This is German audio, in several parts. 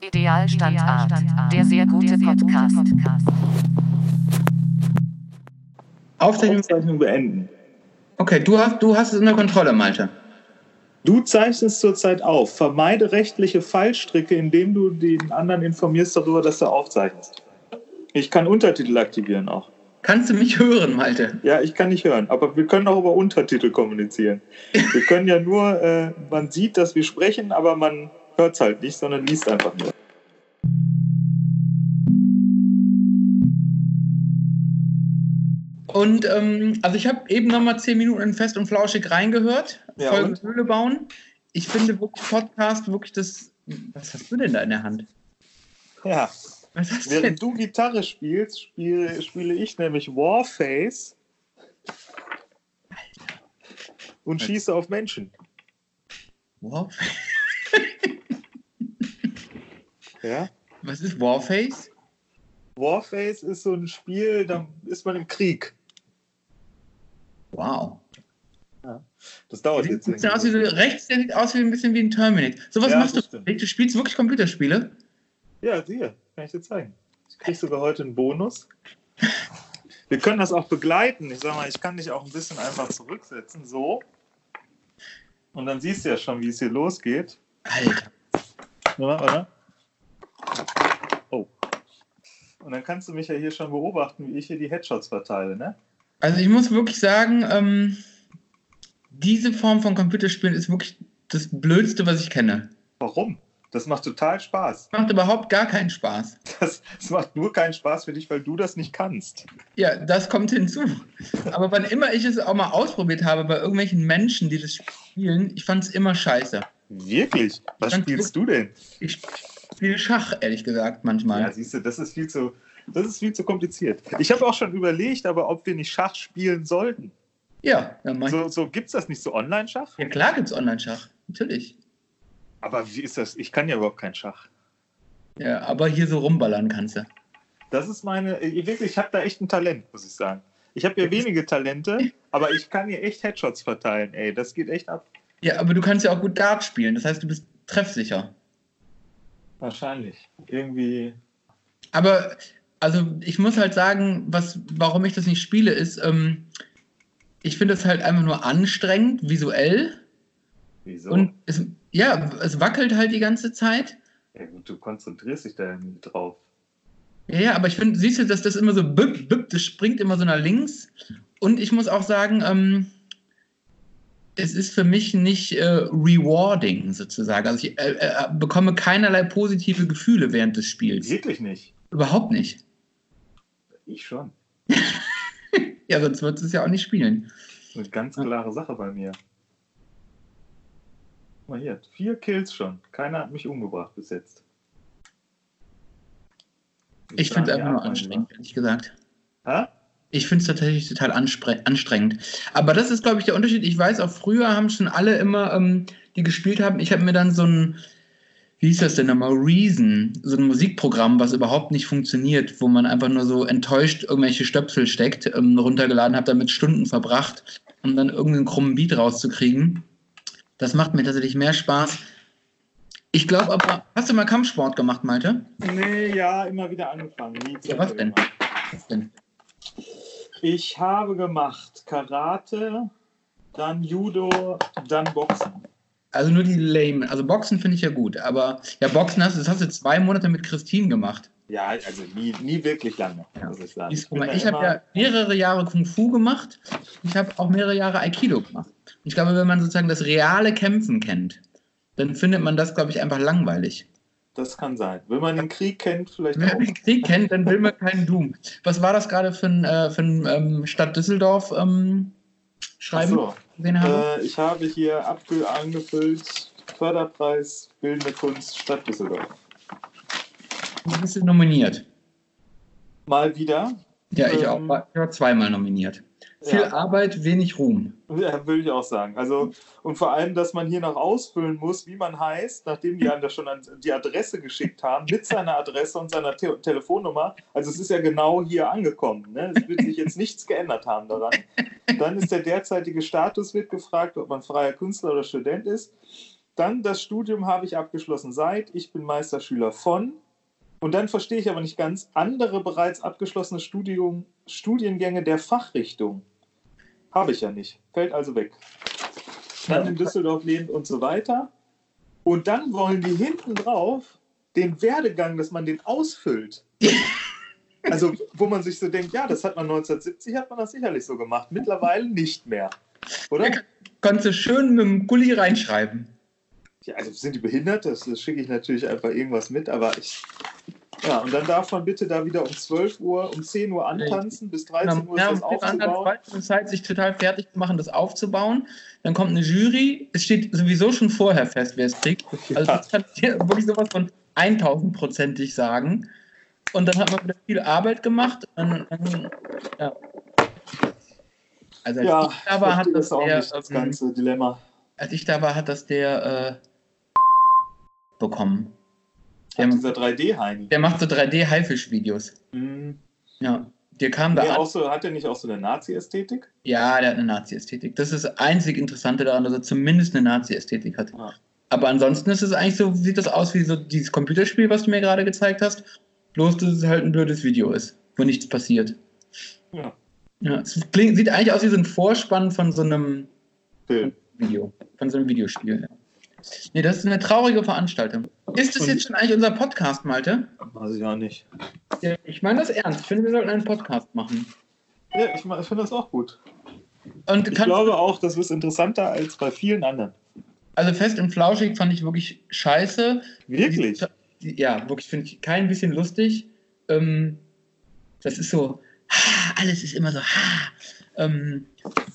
Idealstandart. Der sehr gute Podcast. Aufzeichnung. Aufzeichnung beenden. Okay, du hast, du hast es unter Kontrolle, Malte. Du zeichnest zurzeit auf. Vermeide rechtliche Fallstricke, indem du den anderen informierst darüber, dass du aufzeichnest. Ich kann Untertitel aktivieren auch. Kannst du mich hören, Malte? Ja, ich kann nicht hören, aber wir können auch über Untertitel kommunizieren. Wir können ja nur, äh, man sieht, dass wir sprechen, aber man hört es halt nicht, sondern liest einfach nur. Und ähm, also ich habe eben noch mal zehn Minuten in Fest und Flauschig reingehört. Ja, Folge und? Höhle bauen. Ich finde wirklich Podcast wirklich das. Was hast du denn da in der Hand? Ja, Was hast du denn? während du Gitarre spielst, spiele, spiele ich nämlich Warface und schieße auf Menschen. Wow. Ja? Was ist Warface? Warface ist so ein Spiel, da ist man im Krieg. Wow. Das dauert Sieht jetzt bisschen aus wie rechts sieht aus wie ein bisschen wie ein Terminator. So was Ja, machst du? das stimmt. Du spielst wirklich Computerspiele? Ja, hier, kann ich dir zeigen. Ich krieg sogar heute einen Bonus. Wir können das auch begleiten. Ich sag mal, ich kann dich auch ein bisschen einfach zurücksetzen, so. Und dann siehst du ja schon, wie es hier losgeht. Alter. Oder? Oder? Oh. Und dann kannst du mich ja hier schon beobachten, wie ich hier die Headshots verteile, ne? Also ich muss wirklich sagen, ähm, diese Form von Computerspielen ist wirklich das Blödste, was ich kenne. Warum? Das macht total Spaß. Macht überhaupt gar keinen Spaß. Das, das macht nur keinen Spaß für dich, weil du das nicht kannst. Ja, das kommt hinzu. Aber wann immer ich es auch mal ausprobiert habe bei irgendwelchen Menschen, die das spielen, ich fand es immer scheiße. Wirklich? Was spielst du denn? Ich spiele Schach, ehrlich gesagt, manchmal. Ja, siehst du, das ist viel zu, das ist viel zu kompliziert. Ich habe auch schon überlegt, aber ob wir nicht Schach spielen sollten. Ja, dann ich. So, so gibt es das nicht so Online-Schach? ja klar gibt es Online-Schach. Natürlich. Aber wie ist das? Ich kann ja überhaupt kein Schach. Ja, aber hier so rumballern kannst du. Das ist meine, ich, wirklich, ich habe da echt ein Talent, muss ich sagen. Ich habe ja wenige Talente, aber ich kann hier echt Headshots verteilen, ey. Das geht echt ab. Ja, aber du kannst ja auch gut Dart spielen. Das heißt, du bist treffsicher. Wahrscheinlich. Irgendwie. Aber, also ich muss halt sagen, was, warum ich das nicht spiele, ist, ähm, ich finde es halt einfach nur anstrengend, visuell. Wieso? Und es, ja, es wackelt halt die ganze Zeit. ja, gut, du konzentrierst dich da drauf. Ja, ja, aber ich finde, siehst du, dass das immer so büpp, büpp, das springt immer so nach links. Und ich muss auch sagen, ähm, es ist für mich nicht äh, rewarding sozusagen. Also ich äh, äh, bekomme keinerlei positive Gefühle während des Spiels. Wirklich nicht. Überhaupt nicht. Ich schon. Ja, sonst würdest du es ja auch nicht spielen. Eine ganz klare Sache bei mir. Guck Mal hier, vier Kills schon. Keiner hat mich umgebracht bis jetzt. Ich finde es einfach nur anstrengend, ehrlich gesagt. Lieber. Ich finde es tatsächlich total anstrengend. Aber das ist, glaube ich, der Unterschied. Ich weiß, auch früher haben schon alle immer, ähm, die gespielt haben, ich habe mir dann so ein, wie hieß das denn nochmal, Reason, so ein Musikprogramm, was überhaupt nicht funktioniert, wo man einfach nur so enttäuscht irgendwelche Stöpsel steckt, ähm, runtergeladen, habe damit Stunden verbracht, um dann irgendeinen krummen Beat rauszukriegen. Das macht mir tatsächlich mehr Spaß. Ich glaube aber, hast du mal Kampfsport gemacht, Malte? Nee, ja, immer wieder angefangen. Ja, was denn? Was denn? Ich habe gemacht Karate, dann Judo, dann Boxen. Also nur die lame. Also Boxen finde ich ja gut, aber ja, Boxen hast du, das hast du zwei Monate mit Christine gemacht. Ja, also nie, nie wirklich lange, muss ich sagen. Da Ich habe ja mehrere Jahre Kung Fu gemacht. Ich habe auch mehrere Jahre Aikido gemacht. Ich glaube, wenn man sozusagen das reale Kämpfen kennt, dann findet man das, glaube ich, einfach langweilig. Das kann sein. Wenn man den Krieg kennt, vielleicht Wenn man den Krieg kennt, dann will man keinen Doom. Was war das gerade für ein, äh, für ein ähm, Stadt Düsseldorf ähm, Schreiben so. habe? Äh, ich habe hier angefüllt Förderpreis Bildende Kunst Stadt Düsseldorf. Du bist nominiert. Mal wieder. Ja, ich Ähm, auch. War- Ich war zweimal nominiert. Viel Ja. Arbeit, wenig Ruhm. Ja, würde ich auch sagen. Also, und vor allem, dass man hier noch ausfüllen muss, wie man heißt, nachdem die einem da schon die Adresse geschickt haben, mit seiner Adresse und seiner Te Telefonnummer. Also es ist ja genau hier angekommen. Ne? Es wird sich jetzt nichts geändert haben daran. Dann ist der derzeitige Status, wird gefragt, ob man freier Künstler oder Student ist. dann das Studium habe ich abgeschlossen seit, ich bin Meisterschüler von. Und dann verstehe ich aber nicht ganz andere bereits abgeschlossene Studium, Studiengänge der Fachrichtung. Habe ich ja nicht. Fällt also weg. Dann in Düsseldorf lebend und so weiter. Und dann wollen die hinten drauf den Werdegang, dass man den ausfüllt. Also, wo man sich so denkt, ja, das hat man 1970, hat man das sicherlich so gemacht. Mittlerweile nicht mehr. Oder? Ja, Kannst du schön mit dem Gulli reinschreiben. Ja, also sind die behindert? Das, das schicke ich natürlich einfach irgendwas mit, aber ich. Ja, und dann darf man bitte da wieder um 12 Uhr, um 10 Uhr antanzen, bis 13 Uhr ist Ja, das dann hat aufzubauen. es Zeit, sich total fertig zu machen, das aufzubauen. Dann kommt eine Jury. Es steht sowieso schon vorher fest, wer es kriegt. Also Ja. das kann ich wirklich sowas von 1000-prozentig sagen. Und dann hat man wieder viel Arbeit gemacht. Und, dann, ja. Also als Ja, ich da war, hat verstehe das auch der, nicht, das ähm, ganze Dilemma. als ich da war, hat das der äh, bekommen. Der, dieser 3D-Heini. der macht so 3D-Haifisch-Videos. Mhm. Ja. Der kam da Nee, an. auch so, hat er nicht auch so eine Nazi-Ästhetik? Ja, der hat eine Nazi-Ästhetik. Das ist das einzig Interessante daran, dass er zumindest eine Nazi-Ästhetik hat. Ja. Aber ansonsten ist es eigentlich so, sieht das aus wie so dieses Computerspiel, was du mir gerade gezeigt hast. Bloß, dass es halt ein blödes Video ist, wo nichts passiert. Ja. Ja, es klingt, sieht eigentlich aus wie so ein Vorspann von so einem Film. Video, von so einem Videospiel. Ja. Nee, das ist eine traurige Veranstaltung. Ist das jetzt schon eigentlich unser Podcast, Malte? Weiß ich auch nicht. Ja, Ich meine das ernst. Ich finde, wir sollten einen Podcast machen. Ja, ich, ich finde das auch gut. Und Ich glaube auch, das ist interessanter als bei vielen anderen. also fest und flauschig fand ich wirklich scheiße. Wirklich? Die, die, ja, wirklich finde ich kein bisschen lustig. Ähm, das ist so, ha, alles ist immer so, ha. Ähm,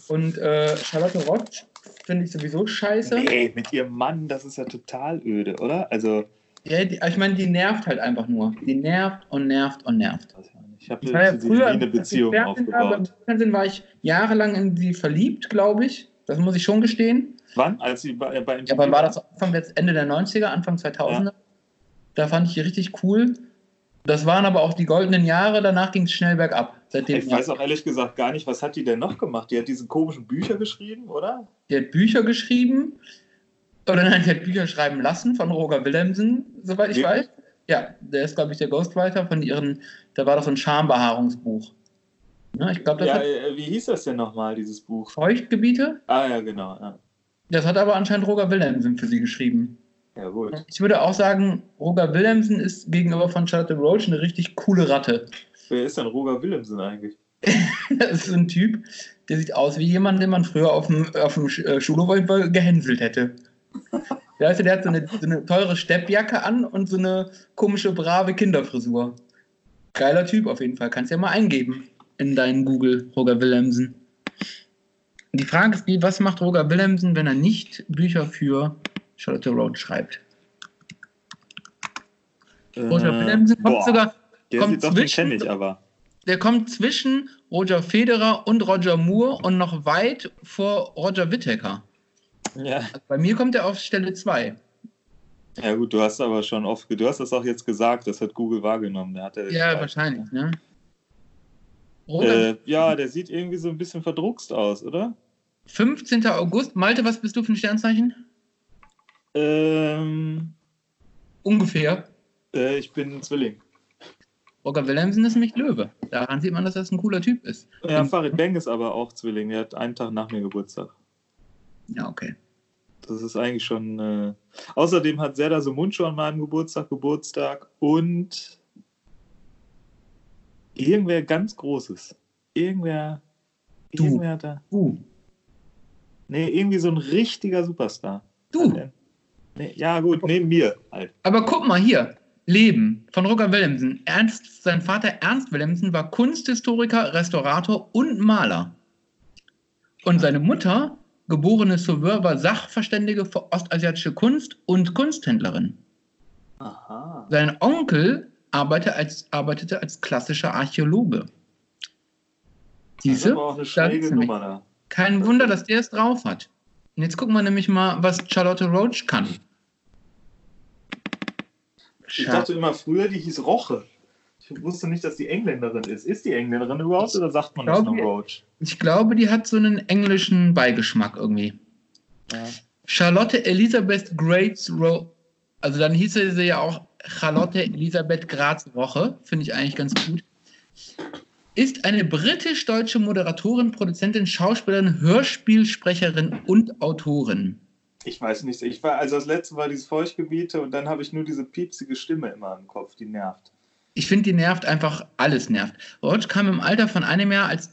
und äh, Charlotte Roth finde ich sowieso scheiße. Nee, mit ihrem Mann, das ist ja total öde, oder? Also, Ja, die, ich meine, die nervt halt einfach nur. Die nervt und nervt und nervt. ich habe ja früher, eine Beziehung war, aufgebaut. Fernsehen war ich jahrelang in sie verliebt, glaube ich. Das muss ich schon gestehen. Wann? Als sie bei, bei Ja, aber war das Anfang, jetzt Ende der 90er, Anfang 2000er? Da fand ich die richtig cool. Das waren aber auch die goldenen Jahre, danach ging es schnell bergab. Seitdem Ich weiß auch ehrlich gesagt gar nicht, was hat die denn noch gemacht? Die hat diese komischen Bücher geschrieben, oder? Die hat Bücher geschrieben. Oder nein, die hat Bücher schreiben lassen von Roger Willemsen, soweit ich Wirklich? weiß. Ja, der ist, glaube ich, der Ghostwriter von ihren, da war doch so ein Schambehaarungsbuch. Ja, ich glaube, das Ja, hat äh, wie hieß das denn nochmal, dieses Buch? Feuchtgebiete. Ah, ja, genau. Ja, Das hat aber anscheinend Roger Willemsen für sie geschrieben. ja gut. Ich würde auch sagen, Roger Willemsen ist gegenüber von Charlotte Roach eine richtig coole Ratte. Wer ist denn Roger Willemsen eigentlich? Das ist so ein Typ, der sieht aus wie jemand, den man früher auf dem, auf dem äh, Schulhof gehänselt hätte. Weißt du, der hat so eine, so eine teure Steppjacke an und so eine komische, brave Kinderfrisur. Geiler Typ auf jeden Fall. Kannst ja mal eingeben in deinen Google, Roger Willemsen. Die Frage ist die, was macht Roger Willemsen, wenn er nicht Bücher für Charlotte Roach schreibt? Roger Willemsen kommt Äh, boah, sogar, Der kommt sieht doch, den zwischen- kenne ich aber. der kommt zwischen Roger Federer und Roger Moore und noch weit vor Roger Whittaker. Ja. Also bei mir kommt er auf Stelle 2. ja, gut, du hast aber schon oft, du hast das auch jetzt gesagt, das hat Google wahrgenommen. Hat ja, Ja, wahrscheinlich, ne? Äh, ja, der sieht irgendwie so ein bisschen verdruckst aus, oder? 15. August. Malte, was bist du für ein Sternzeichen? Ähm, Ungefähr. äh, ich bin ein Zwilling. Roger Willemsen ist nämlich Löwe. Daran sieht man, dass das ein cooler Typ ist. Ja, Ähm, Farid Beng ist aber auch Zwilling. Der hat einen Tag nach mir Geburtstag. Ja, okay. Das ist eigentlich schon. Äh... Außerdem hat Zelda so Mundschuh an meinem Geburtstag Geburtstag und irgendwer ganz Großes. Irgendwer. Du. Irgendwer hat da. Du. Nee, irgendwie so ein richtiger Superstar. Du. Nee, ja, gut, neben mir halt. Aber guck mal hier. Leben von Roger Willemsen. Ernst, sein Vater Ernst Willemsen war Kunsthistoriker, Restaurator und Maler. Und seine Mutter, geborene Sauveur, war Sachverständige für ostasiatische Kunst und Kunsthändlerin. Aha. Sein Onkel arbeitete als, arbeitete als klassischer Archäologe. Diese? Kein Wunder, dass der es drauf hat. Und jetzt gucken wir nämlich mal, was Charlotte Roach kann. Ich dachte immer früher, die hieß Roche. Ich wusste nicht, dass die Engländerin ist. Ist die Engländerin überhaupt oder sagt man das glaube, nur Roach? Ich glaube, die hat so einen englischen Beigeschmack irgendwie. Ja. Charlotte Elisabeth Grates Ro also dann hieße sie ja auch Charlotte Elisabeth Graz Roche, finde ich eigentlich ganz gut. Ist eine britisch-deutsche Moderatorin, Produzentin, Schauspielerin, Hörspielsprecherin und Autorin. Ich weiß nicht. Ich war, also das letzte war dieses Feuchtgebiete und dann habe ich nur diese piepsige Stimme immer im Kopf, die nervt. Ich finde, die nervt einfach, alles nervt. Roach kam im Alter von einem Jahr als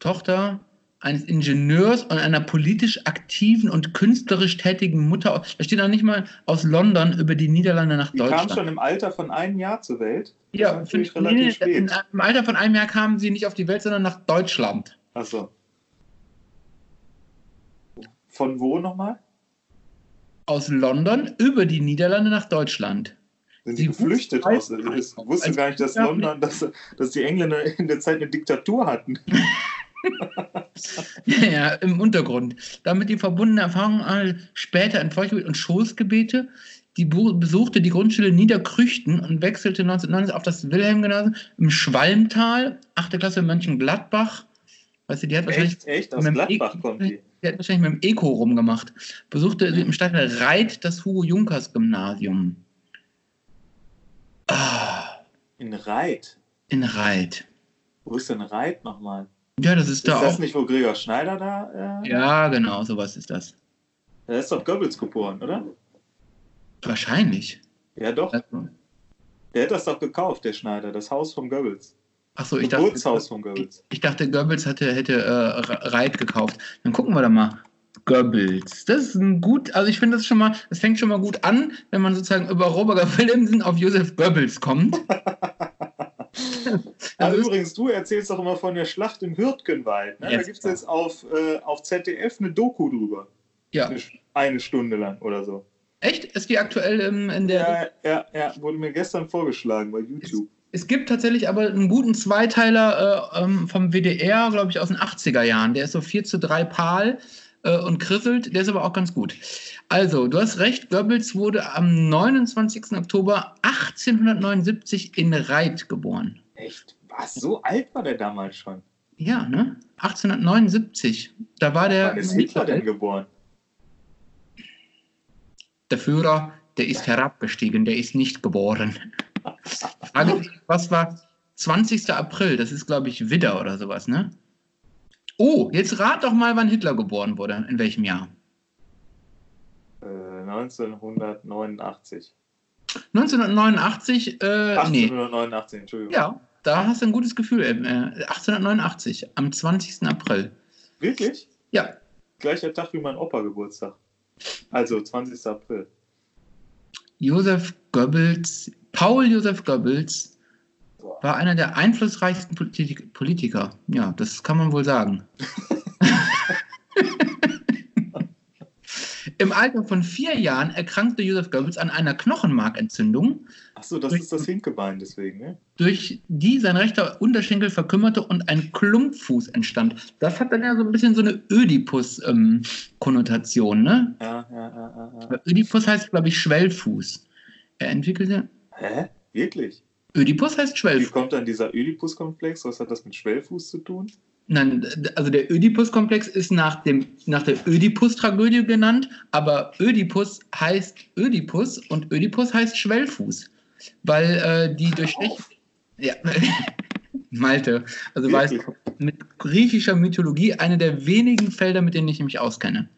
Tochter eines Ingenieurs und einer politisch aktiven und künstlerisch tätigen Mutter. Da steht auch nicht mal aus London über die Niederlande nach Die Deutschland. kam schon im Alter von einem Jahr zur Welt. Das ja, natürlich fünf- relativ nee, spät. Im Alter von einem Jahr kamen sie nicht auf die Welt, sondern nach Deutschland. Achso. Von wo nochmal? Aus London über die Niederlande nach Deutschland. Sind Sie die geflüchtet wussten- aus? Ich wusste gar nicht, dass London, dass, dass die Engländer in der Zeit eine Diktatur hatten. Ja, ja, im Untergrund. Damit die verbundene Erfahrung all später in Feuchtgebiet und Schoßgebete. Die besuchte die Grundschule Niederkrüchten und wechselte 1990 auf das Wilhelm-Gymnasium im Schwalmtal, 8. Klasse in Mönchengladbach. Weißt du, die hat wahrscheinlich, Echt, echt? Aus Gladbach E- kommt die. Die hat wahrscheinlich mit dem Eco rumgemacht. Besuchte im Stadtteil Reit das Hugo-Junkers-Gymnasium. Ah, In Reit. in Reit. Wo ist denn Reit nochmal? Ja, das ist Ist da das auch. nicht, wo Gregor Schneider da? Äh, Ja, genau, sowas ist das. Der ist doch Goebbels geboren, oder? Wahrscheinlich. Ja, doch. Also, Der hat das doch gekauft, der Schneider. Das Haus von Goebbels. Achso, ich dachte, Geburtshaus von Goebbels. ich dachte, Goebbels hätte, hätte äh, Reit gekauft. Dann gucken wir da mal. Goebbels. Das ist ein gut, also ich finde das schon mal, das fängt schon mal gut an, wenn man sozusagen über Robert Willemsen auf Josef Goebbels kommt. Also ist- übrigens, du erzählst doch immer von der Schlacht im Hürtgenwald. Ne? Da gibt es jetzt auf, äh, auf ZDF eine Doku drüber. Ja. Eine, eine Stunde lang oder so. Echt? Ist die aktuell ähm, in der. Ja, ja, ja, wurde mir gestern vorgeschlagen bei YouTube. Es gibt tatsächlich aber einen guten Zweiteiler äh, ähm, vom WDR, glaube ich, aus den 80er Jahren. Der ist so 4 zu 3 Pal äh, und krisselt. Der ist aber auch ganz gut. Also, du hast recht, Goebbels wurde am 29. Oktober 1879 in Reit geboren. Echt? Was? So alt war der damals schon? Ja, ne? 1879. Da war der. Wann ist Hitler denn geboren? Der Führer, der ist herabgestiegen, der ist nicht geboren. Frage, was war 20. April? Das ist, glaube ich, Widder oder sowas, ne? Oh, jetzt rat doch mal, wann Hitler geboren wurde. In welchem Jahr? Äh, 1989. 1989, äh, nee. 1889, Entschuldigung. Ja, da hast du ein gutes Gefühl. Äh, 1889, am 20. April. Wirklich? Ja, Gleicher Tag wie mein Opa Geburtstag. Also 20. April. Josef Goebbels, Paul Josef Goebbels war einer der einflussreichsten Politik Politiker. Ja, das kann man wohl sagen. Im Alter von vier Jahren erkrankte Josef Goebbels an einer Knochenmarkentzündung, Achso, das ist das Hinkebein deswegen, ne? durch die sein rechter Unterschenkel verkümmerte und ein Klumpfuß entstand. Das hat dann ja so ein bisschen so eine Ödipus-Konnotation, ne? Ja, ja, ja, ja, ja. Ödipus heißt, glaube ich, Schwellfuß. Er entwickelte. Hä? Wirklich? Ödipus heißt Wie Schwellfuß. kommt dann dieser Oedipus-Komplex? Was hat das mit Schwellfuß zu tun? Nein, also der Ödipus-Komplex ist nach, dem, nach der Ödipus-Tragödie genannt, aber Ödipus heißt Ödipus und Ödipus heißt Schwellfuß. Weil äh, die durch Ja, Malte, also weißt du, mit griechischer Mythologie eine der wenigen Felder, mit denen ich mich auskenne.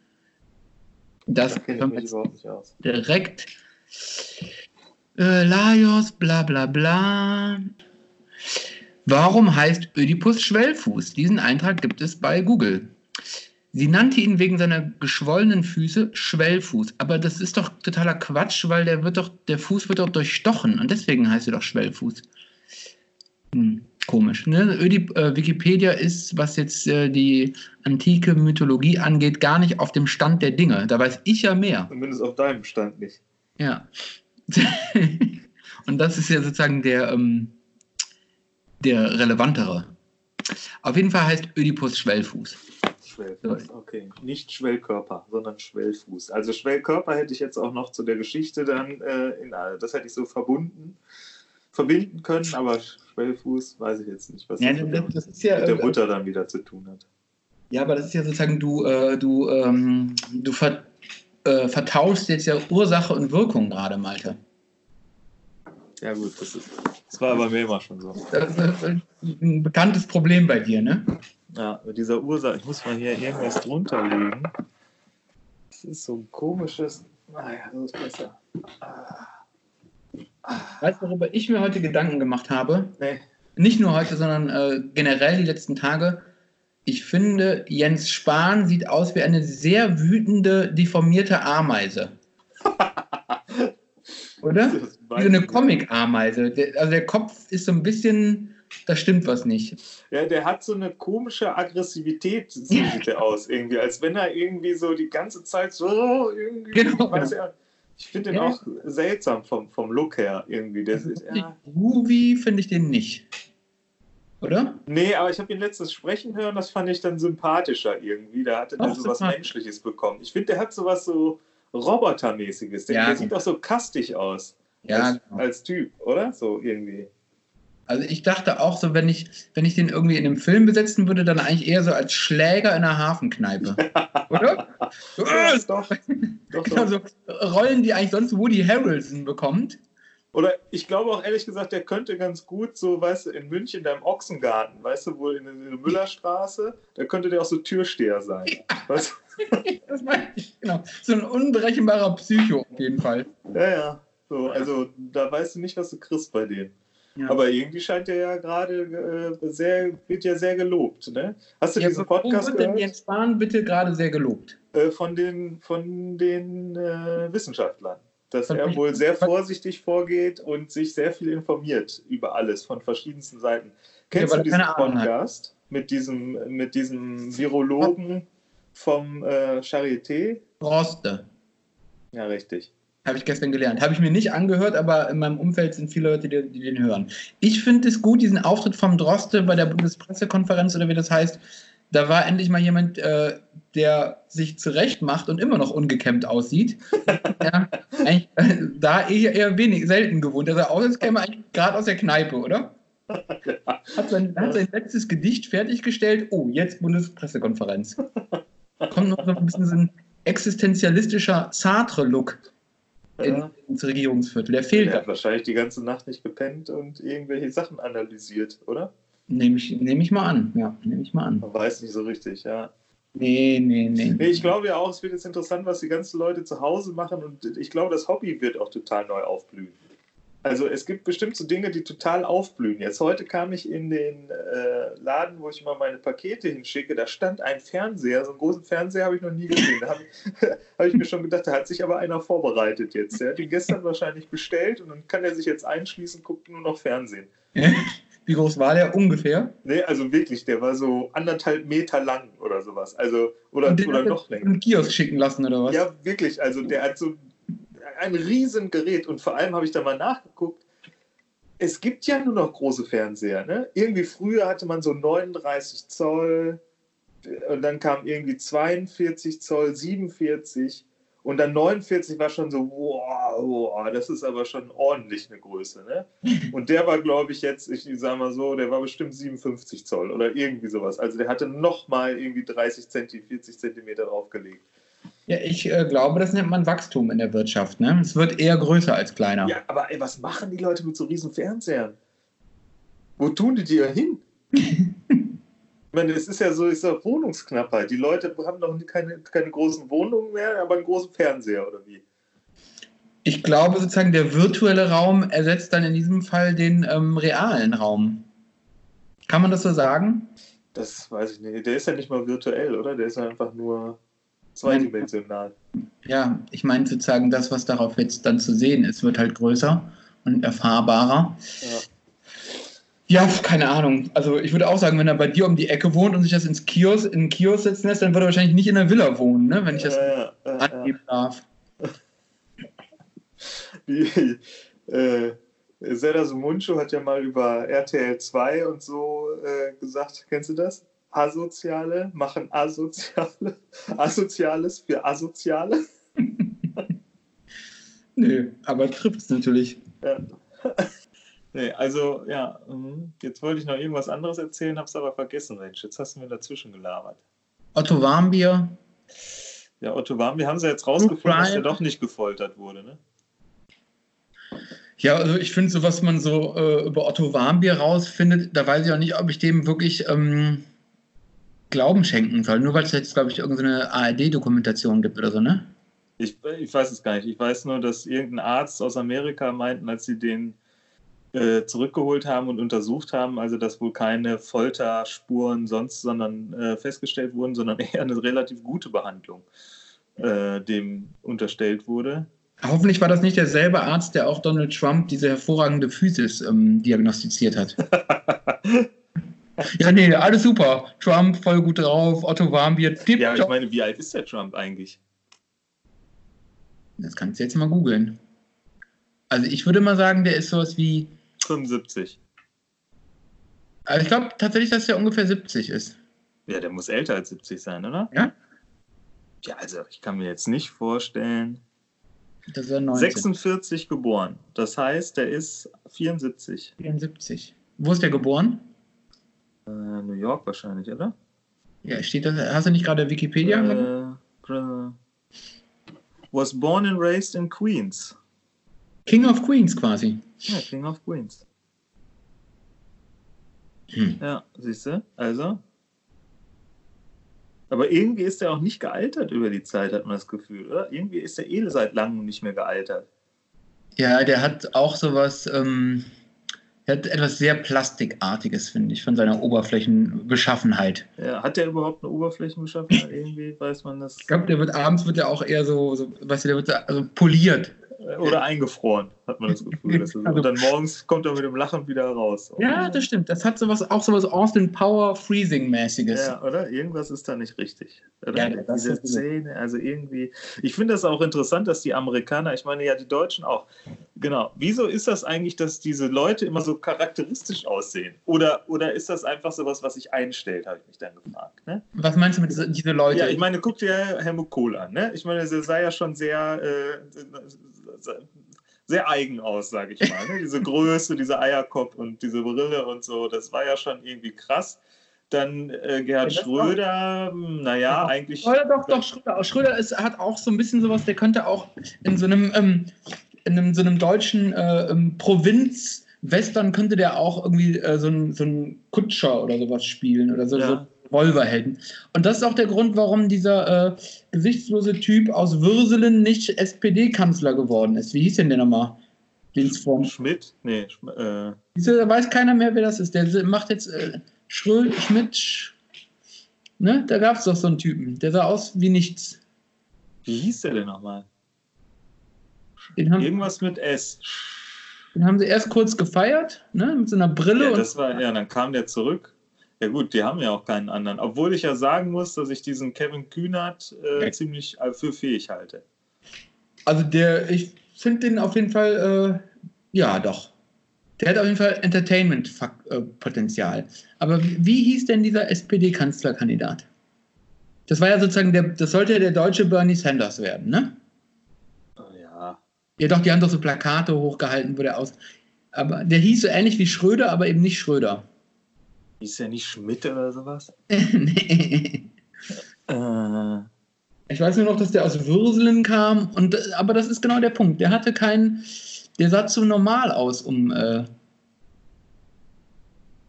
Das Da kenne ich mich überhaupt nicht aus. direkt. Äh, Laios, bla bla bla. Warum heißt Ödipus Schwellfuß? Diesen Eintrag gibt es bei Google. Sie nannte ihn wegen seiner geschwollenen Füße Schwellfuß. Aber das ist doch totaler Quatsch, weil der, wird doch, der Fuß wird doch durchstochen und deswegen heißt er doch Schwellfuß. Hm, komisch. Ne? Ödip, äh, Wikipedia ist, was jetzt äh, die antike Mythologie angeht, gar nicht auf dem Stand der Dinge. Da weiß ich ja mehr. Zumindest auf deinem Stand nicht. Ja. Und das ist ja sozusagen der, ähm, der relevantere. Auf jeden Fall heißt Ödipus Schwellfuß. Schwellfuß, okay. Nicht Schwellkörper, sondern Schwellfuß. Also Schwellkörper hätte ich jetzt auch noch zu der Geschichte dann, äh, in, das hätte ich so verbunden, verbinden können, aber Schwellfuß weiß ich jetzt nicht, was Ja, das mit, das ist ja, mit der äh, Mutter dann wieder zu tun hat. ja, aber das ist ja sozusagen, du, äh, du, ähm, du ver äh, vertauschst jetzt ja Ursache und Wirkung gerade, Malte. Ja, gut, das, ist, das war bei mir immer schon so. Das ist ein bekanntes Problem bei dir, ne? Ja, mit dieser Ursache, ich muss mal hier irgendwas drunter legen. Das ist so ein komisches. Naja, das ist besser. Ah. Weißt du, worüber ich mir heute Gedanken gemacht habe? Nee. Nicht nur heute, sondern äh, generell die letzten Tage. Ich finde, Jens Spahn sieht aus wie eine sehr wütende, deformierte Ameise. Oder? Das Wie so eine Comic-Ameise. Also der Kopf ist so ein bisschen, da stimmt was nicht. Ja, der hat so eine komische Aggressivität, sieht der aus, irgendwie. Als wenn er irgendwie so die ganze Zeit so irgendwie. Genau, weiß er, ich finde den Ja. auch seltsam vom, vom Look her irgendwie. Der ist, ja. Groovy finde ich den nicht. Oder? Nee, aber ich habe ihn letztens sprechen hören, das fand ich dann sympathischer irgendwie. Da hatte Ach, so was. Menschliches bekommen. Ich finde, der hat so was so Robotermäßiges. Der, Ja, der sieht auch so kastig aus. Ja, als, genau. als Typ, oder? So irgendwie. Also ich dachte auch so, wenn ich, wenn ich den irgendwie in einem Film besetzen würde, dann eigentlich eher so als Schläger in einer Hafenkneipe. Oder? Ja, äh, doch. doch, genau doch. so Rollen, die eigentlich sonst Woody Harrelson bekommt. Oder ich glaube auch ehrlich gesagt, der könnte ganz gut so, weißt du, in München, da im Ochsengarten, weißt du, wo in der Müllerstraße, da könnte der auch so Türsteher sein. Weißt Das meine ich, genau. So ein unberechenbarer Psycho auf jeden Fall. du? Ja, ja. So, also da weißt du nicht, was du kriegst bei dem. Ja. Aber irgendwie scheint der ja gerade äh, sehr, wird ja sehr gelobt. Ne? Hast du Ja, diesen Podcast wird denn gehört? Jens Spahn bitte gerade sehr gelobt? Äh, von den, von den äh, Wissenschaftlern. Dass er wohl sehr vorsichtig vorgeht und sich sehr viel informiert über alles von verschiedensten Seiten. Kennst weil du diesen. Podcast mit diesem, mit diesem Virologen vom äh, Charité? Droste. Ja, richtig. Habe ich gestern gelernt. Habe ich mir nicht angehört, aber in meinem Umfeld sind viele Leute, die, die den hören. Ich finde es gut, diesen Auftritt vom Droste bei der Bundespressekonferenz oder wie das heißt. Da war endlich mal jemand, äh, der sich zurecht macht und immer noch ungekämmt aussieht. ja, äh, da eher, eher wenig, selten gewohnt. Also aus, als käme er eigentlich gerade aus der Kneipe, oder? Hat sein, hat sein letztes Gedicht fertiggestellt. Oh, jetzt Bundespressekonferenz. Kommt noch so ein bisschen so ein existenzialistischer Sartre-Look in, Ja. ins Regierungsviertel. Der fehlt Er da. hat wahrscheinlich die ganze Nacht nicht gepennt und irgendwelche Sachen analysiert, oder? Nehme ich, nehm ich mal an. Ja, nehme ich mal an. Man weiß nicht so richtig, ja. Nee, nee, nee. Nee, ich glaube ja auch, es wird jetzt interessant, was die ganzen Leute zu Hause machen und ich glaube, das Hobby wird auch total neu aufblühen. Also es gibt bestimmt so Dinge, die total aufblühen. Jetzt heute kam ich in den äh, Laden, wo ich immer meine Pakete hinschicke, da stand ein Fernseher, so einen großen Fernseher habe ich noch nie gesehen. Da habe ich, hab ich mir schon gedacht, da hat sich aber einer vorbereitet jetzt. Der hat ihn gestern wahrscheinlich bestellt und dann kann er sich jetzt einschließen, guckt nur noch Fernsehen. Wie groß war der ungefähr? Nee, also wirklich, der war so anderthalb Meter lang oder sowas. Also, oder, Und den oder hat er noch länger. einen Kiosk schicken lassen oder was? Ja, wirklich. Also der hat so ein riesen Gerät und vor allem habe ich da mal nachgeguckt. Es gibt ja nur noch große Fernseher. Ne? Irgendwie früher hatte man so 39 Zoll und dann kam irgendwie 42 Zoll, 47 und dann 49 war schon so, wow, wow das ist aber schon ordentlich eine Größe. Ne? Und der war, glaube ich, jetzt, ich sage mal so, der war bestimmt 57 Zoll oder irgendwie sowas. Also der hatte nochmal irgendwie 30 Zentimeter, 40 Zentimeter draufgelegt. Ja, ich äh, glaube, das nennt man Wachstum in der Wirtschaft. Ne? Es wird eher größer als kleiner. Ja, aber ey, was machen die Leute mit so riesen Fernsehern? Wo tun die die hin? ich meine, es ist ja so, ist ja Wohnungsknappheit. Die Leute haben doch keine, keine großen Wohnungen mehr, aber einen großen Fernseher oder wie? Ich glaube sozusagen, der virtuelle Raum ersetzt dann in diesem Fall den ähm, realen Raum. Kann man das so sagen? Das weiß ich nicht. Der ist ja nicht mal virtuell, oder? Der ist ja einfach nur zweidimensional. Ja, ich meine sozusagen, das, was darauf jetzt dann zu sehen ist, wird halt größer und erfahrbarer. Ja. Ja, keine Ahnung. Also ich würde auch sagen, wenn er bei dir um die Ecke wohnt und sich das ins Kiosk, in einen Kiosk setzen lässt, dann wird er wahrscheinlich nicht in der Villa wohnen, ne? wenn ich das ja, ja. angeben darf. Die, äh, Serdar Sumuncu hat ja mal über RTL 2 und so äh, gesagt, kennst du das? Asoziale machen Asoziale, Asoziales für Asoziale. Nö, aber trifft es natürlich. Ja. Nee, also ja, mhm. jetzt wollte ich noch irgendwas anderes erzählen, hab's aber vergessen, Mensch. Jetzt hast du mir dazwischen gelabert. Otto Warmbier, Ja, Otto Warmbier haben sie jetzt rausgefunden, dass er doch nicht gefoltert wurde, ne? Ja, also ich finde, so was man so äh, über Otto Warmbier rausfindet, da weiß ich auch nicht, ob ich dem wirklich ähm, Glauben schenken soll. Nur weil es jetzt, glaube ich, irgendeine ARD-Dokumentation gibt oder so, ne? Ich, ich weiß es gar nicht. Ich weiß nur, dass irgendein Arzt aus Amerika meinten, als sie den äh, zurückgeholt haben und untersucht haben, also dass wohl keine Folterspuren sonst, sondern äh, festgestellt wurden, sondern eher eine relativ gute Behandlung äh, dem unterstellt wurde. Hoffentlich war das nicht derselbe Arzt, der auch Donald Trump diese hervorragende Physis ähm, diagnostiziert hat. ja, nee, alles super. Trump voll gut drauf, Otto Warmbier, tipptopp. ja, ich meine, wie alt ist der Trump eigentlich? Das kannst du jetzt mal googeln. Also ich würde mal sagen, der ist sowas wie. 75. Also ich glaube tatsächlich, dass der ungefähr 70 ist. Ja, der muss älter als 70 sein, oder? Ja? Ja, also ich kann mir jetzt nicht vorstellen. Das er 19. 46 geboren. Das heißt, der ist 74. 74. Wo ist der geboren? Äh, New York wahrscheinlich, oder? Ja, steht das. Hast du nicht gerade Wikipedia? äh, was born and raised in Queens. King of Queens quasi. Ja, King of Queens. Hm. Ja, siehst du? Also. Aber irgendwie ist er auch nicht gealtert über die Zeit, hat man das Gefühl, oder? Irgendwie ist er eh seit langem nicht mehr gealtert. Ja, der hat auch sowas. Ähm, er hat etwas sehr Plastikartiges, finde ich, von seiner Oberflächenbeschaffenheit. Ja, hat der überhaupt eine Oberflächenbeschaffenheit? irgendwie weiß man das. Ich glaube, der wird abends wird er auch eher so, so weißt du, der wird so, also poliert. Oder eingefroren, hat man das Gefühl. Dass er so. Und dann morgens kommt er mit dem Lachen wieder raus. Ja, das stimmt. Das hat sowas, auch sowas Austin Power Freezing-mäßiges. Ja, oder? Irgendwas ist da nicht richtig. Oder? Ja, das Diese. Szene, also irgendwie. Ich finde das auch interessant, dass die Amerikaner, ich meine ja die Deutschen auch, genau. Wieso ist das eigentlich, dass diese Leute immer so charakteristisch aussehen? Oder, oder ist das einfach sowas, was sich einstellt, habe ich mich dann gefragt. Ne? Was meinst du mit diese, diese Leute? Ja, ich meine, guck dir Helmut Kohl an. Ne? Ich meine, der sah ja schon sehr, äh, sehr eigen aus, sage ich mal. Ne? Diese Größe, dieser Eierkopf und diese Brille und so, das war ja schon irgendwie krass. Dann äh, Gerhard Ja, Schröder, hm, naja, eigentlich. Oder doch, doch, Schröder. Schröder ist, hat auch so ein bisschen sowas, der könnte auch in so einem, ähm, in einem, so einem deutschen äh, ähm, Provinz-Western könnte der auch irgendwie äh, so ein, so ein Kutscher oder sowas spielen oder so, Ja. so Revolverhelden. Und das ist auch der Grund, warum dieser äh, gesichtslose Typ aus Würselen nicht SPD-Kanzler geworden ist. Wie hieß denn der nochmal? Linksform. Schmidt? Nee, äh, Da weiß keiner mehr, wer das ist. Der macht jetzt äh, Schrö Schmidt. Sch ne? Da gab es doch so einen Typen. Der sah aus wie nichts. wie hieß der denn nochmal? Irgendwas mit S. den haben sie erst kurz gefeiert, ne? mit so einer Brille. Ja, und, das war, ja, dann kam der zurück. Ja gut, die haben ja auch keinen anderen. Obwohl ich ja sagen muss, dass ich diesen Kevin Kühnert äh, Ja. ziemlich äh, für fähig halte. also der, ich finde den auf jeden Fall, äh, ja doch. Der hat auf jeden Fall Entertainment-Potenzial. Aber wie, hieß denn dieser SPD-Kanzlerkandidat? Das war ja sozusagen der, das sollte ja der deutsche Bernie Sanders werden, ne? Ja. Ja, doch, die haben doch so Plakate hochgehalten, wo der aus. Aber der hieß so ähnlich wie Schröder, aber eben nicht Schröder. Hieß der nicht Schmidt oder sowas? nee. Äh, Ich weiß nur noch, dass der aus Würselen kam. Und, äh, aber das ist genau der Punkt. Der hatte keinen. Der sah zu normal aus, um. Äh,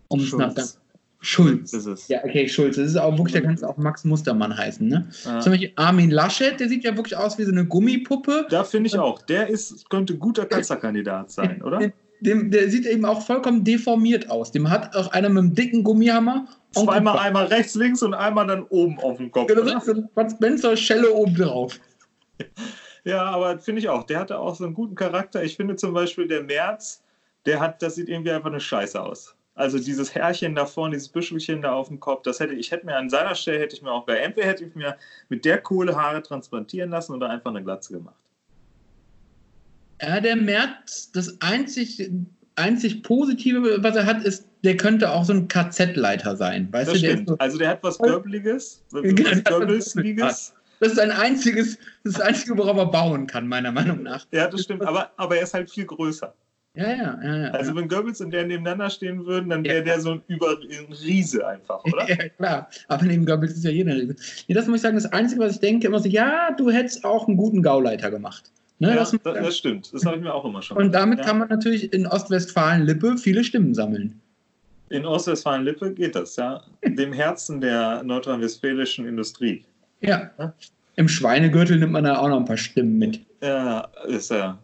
um es. Schulz. Schulz. ist es. Ja, okay, Schulz. Das ist auch wirklich, der kannst du auch Max Mustermann heißen, ne? Ja. Zum Beispiel Armin Laschet, der sieht ja wirklich aus wie so eine Gummipuppe. Da finde ich auch. Der ist, könnte guter Kanzlerkandidat sein, oder? Dem, der sieht eben auch vollkommen deformiert aus. Dem hat auch einer mit einem dicken Gummihammer. Zweimal einmal rechts, links und einmal dann oben auf dem Kopf. Genau, ist so eine Bud Spencer Schelle oben drauf. Ja, aber finde ich auch. Der hatte auch so einen guten Charakter. Ich finde zum Beispiel der Merz, der hat, das sieht irgendwie einfach eine Scheiße aus. Also dieses Härchen da vorne, dieses Büschelchen da auf dem Kopf, das hätte ich hätte mir an seiner Stelle hätte ich mir auch bei entweder hätte ich mir mit der Kohle Haare transplantieren lassen oder einfach eine Glatze gemacht. Ja, der Merz, das einzig, einzig Positive, was er hat, ist, der könnte auch so ein KZ-Leiter sein. Weißt Das du, der stimmt. so, Also der hat was Görbeliges, was das ist ein einziges, das Einzige, worauf er bauen kann, meiner Meinung nach. Ja, das stimmt. Aber, aber er ist halt viel größer. Ja, ja, ja. ja. Also wenn Goebbels und der nebeneinander stehen würden, dann wäre Ja. der so ein, Über ein Riese einfach, oder? Ja, klar. Aber neben Goebbels ist ja jeder. Nee, das muss ich sagen, das Einzige, was ich denke, immer so, ja, du hättest auch einen guten Gauleiter gemacht. Ne, Ja, das das, das stimmt. Das habe ich mir auch immer schon Und damit ja. kann man natürlich in Ostwestfalen-Lippe viele Stimmen sammeln. In Ostwestfalen-Lippe geht das, ja. Dem Herzen der nordrhein-westfälischen Industrie. Ja. Ja. Im Schweinegürtel nimmt man da auch noch ein paar Stimmen mit. Ja, ist ja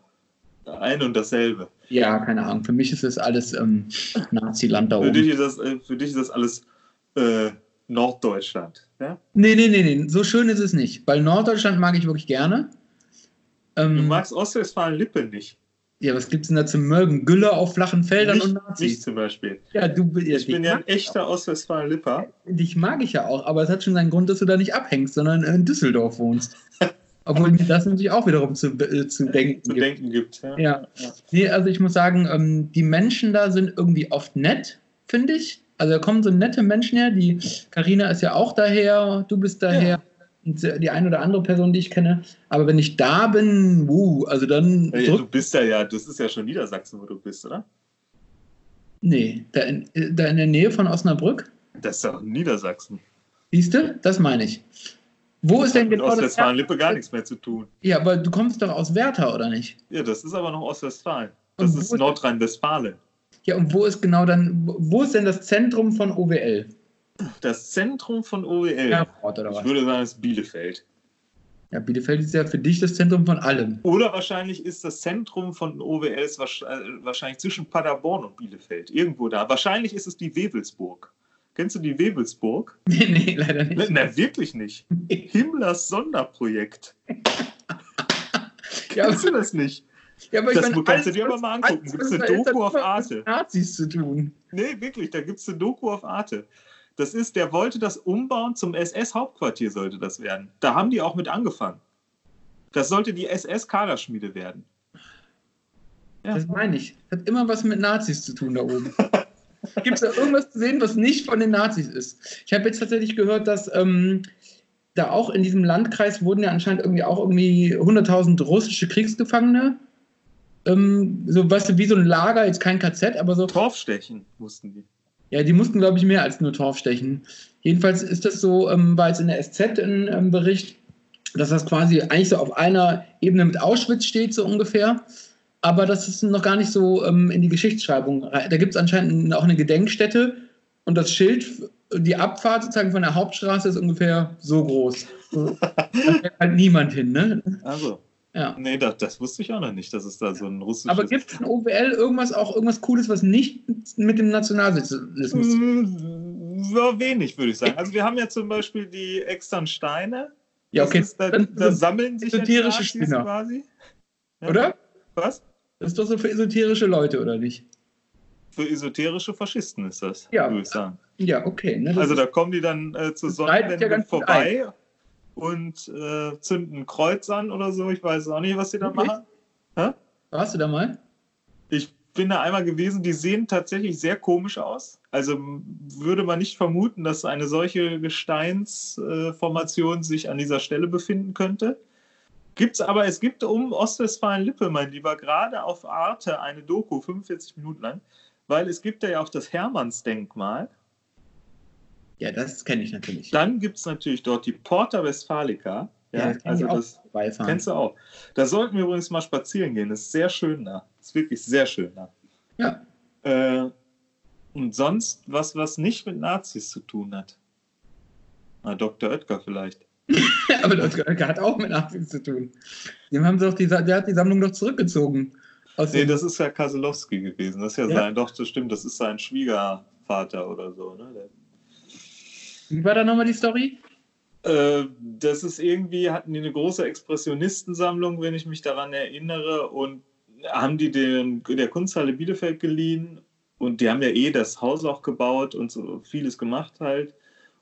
ein und dasselbe. Ja, keine Ahnung. Für mich ist das alles ähm, Nazi-Land da Für dich, oben. ist das, äh, für dich ist das alles äh, Norddeutschland. Ja? Nee, nee, nee, nee. So schön ist es nicht. Weil Norddeutschland mag ich wirklich gerne. Du Ähm, magst Ostwestfalen-Lippe nicht. ja, was gibt's denn da zu mögen? Gülle auf flachen Feldern und Nicht, Nazis. nicht zum Beispiel. Ja, du, ja, Ich bin ja ein ich echter Ostwestfalen-Lipper. Dich mag ich ja auch, aber es hat schon seinen Grund, dass du da nicht abhängst, sondern in Düsseldorf wohnst. Obwohl mir das natürlich auch wiederum zu, äh, zu denken zu gibt. denken gibt. Ja. Ja. Nee, also ich muss sagen, ähm, die Menschen da sind irgendwie oft nett, finde ich. Also da kommen so nette Menschen her. Die Karina ist ja auch daher, du bist daher. Ja. Die eine oder andere Person, die ich kenne. Aber wenn ich da bin, wuh, also dann. Ja, du bist ja, ja, das ist ja schon Niedersachsen, wo du bist, oder? nee, da in, da in der Nähe von Osnabrück. Das ist doch Niedersachsen. Siehst du? Das meine ich. Wo ist denn genau das? Ostwestfalen-Lippe gar nichts mehr zu tun. Ja, aber du kommst doch aus Werther, oder nicht? Ja, das ist aber noch Ostwestfalen. Das ist- Nordrhein-Westfalen. Ja, und wo ist genau dann, wo ist denn das Zentrum von OWL? Das Zentrum von OWL. Erfurt oder ich was? würde sagen, es ist Bielefeld. Ja, Bielefeld ist ja für dich das Zentrum von allem. Oder wahrscheinlich ist das Zentrum von OWL ist wahrsch- äh, wahrscheinlich zwischen Paderborn und Bielefeld. Irgendwo da. Wahrscheinlich ist es die Wewelsburg. Kennst du die Wewelsburg? Nee, nee, leider nicht. Na, wirklich nicht. Himmlers Sonderprojekt. Ja, Kennst du das nicht? Ja, aber Das meine, kannst du dir aber mal angucken. Gibt's was eine Doku auf Arte. mit Nazis zu tun. Nee, wirklich, da gibt es eine Doku auf Arte. Das ist, der wollte das umbauen zum SS-Hauptquartier, sollte das werden. Da haben die auch mit angefangen. Das sollte die SS-Kaderschmiede werden. Ja. Das meine ich. Hat immer was mit Nazis zu tun da oben. Gibt es da irgendwas zu sehen, was nicht von den Nazis ist? Ich habe jetzt tatsächlich gehört, dass ähm, da auch in diesem Landkreis wurden ja anscheinend irgendwie auch irgendwie 100.000 russische Kriegsgefangene. Ähm, so, weißt du, wie so ein Lager, jetzt kein KZ, aber so. Torfstechen mussten die. Ja, die mussten, glaube ich, mehr als nur Torf stechen. Jedenfalls ist das so, ähm, war jetzt in der SZ ein ähm, Bericht, dass das quasi eigentlich so auf einer Ebene mit Auschwitz steht, so ungefähr. Aber das ist noch gar nicht so ähm, in die Geschichtsschreibung. Da gibt es anscheinend auch eine Gedenkstätte und das Schild, die Abfahrt sozusagen von der Hauptstraße ist ungefähr so groß. Da fährt halt niemand hin, ne? Also, Ja. nee, das, das wusste ich auch noch nicht, dass es da so ein russisches. Aber gibt es in OWL irgendwas auch irgendwas Cooles, was nicht mit dem Nationalsozialismus zu? Mm, Ja, wenig, würde ich sagen. Also, wir haben ja zum Beispiel die externen Steine. Ja, okay. Ist, da, da sammeln sich esoterische Nazis Spinner. quasi. Ja. Oder? Was? Das ist doch so für esoterische Leute, oder nicht? Für esoterische Faschisten ist das, Ja. würde ich sagen. Ja, okay. Ne, Also da kommen die dann äh, ja Sonnenwende gut vorbei und äh, zünden ein Kreuz an oder so. Ich weiß auch nicht, was die da Wirklich? machen. warst du da mal? Ich bin da einmal gewesen, die sehen tatsächlich sehr komisch aus. Also würde man nicht vermuten, dass eine solche Gesteinsformation sich an dieser Stelle befinden könnte. Gibt's aber, es gibt um Ostwestfalen-Lippe, mein Lieber, gerade auf Arte eine Doku, 45 Minuten lang, weil es gibt da ja auch das Hermannsdenkmal. Ja, das kenne ich natürlich. Dann gibt es natürlich dort die Porta Westfalica. Ja, das kenn also das kennst du auch. Da sollten wir übrigens mal spazieren gehen. Das ist sehr schön da. Das ist wirklich sehr schön da. Ja. Äh, und sonst was, was nicht mit Nazis zu tun hat. Na, Dr. Oetker vielleicht. Aber das hat auch mit Nazis zu tun. Dem haben sie doch die, der hat die Sammlung doch zurückgezogen. Aus Nee, das ist ja Kaselowski gewesen. Das ist ja, Ja. sein, doch, das stimmt, das ist sein Schwiegervater oder so. Ne? Der, Wie war da nochmal die Story? Äh, das ist irgendwie, hatten die eine große Expressionistensammlung, wenn ich mich daran erinnere, und haben die den, der Kunsthalle Bielefeld geliehen und die haben ja eh das Haus auch gebaut und so vieles gemacht halt.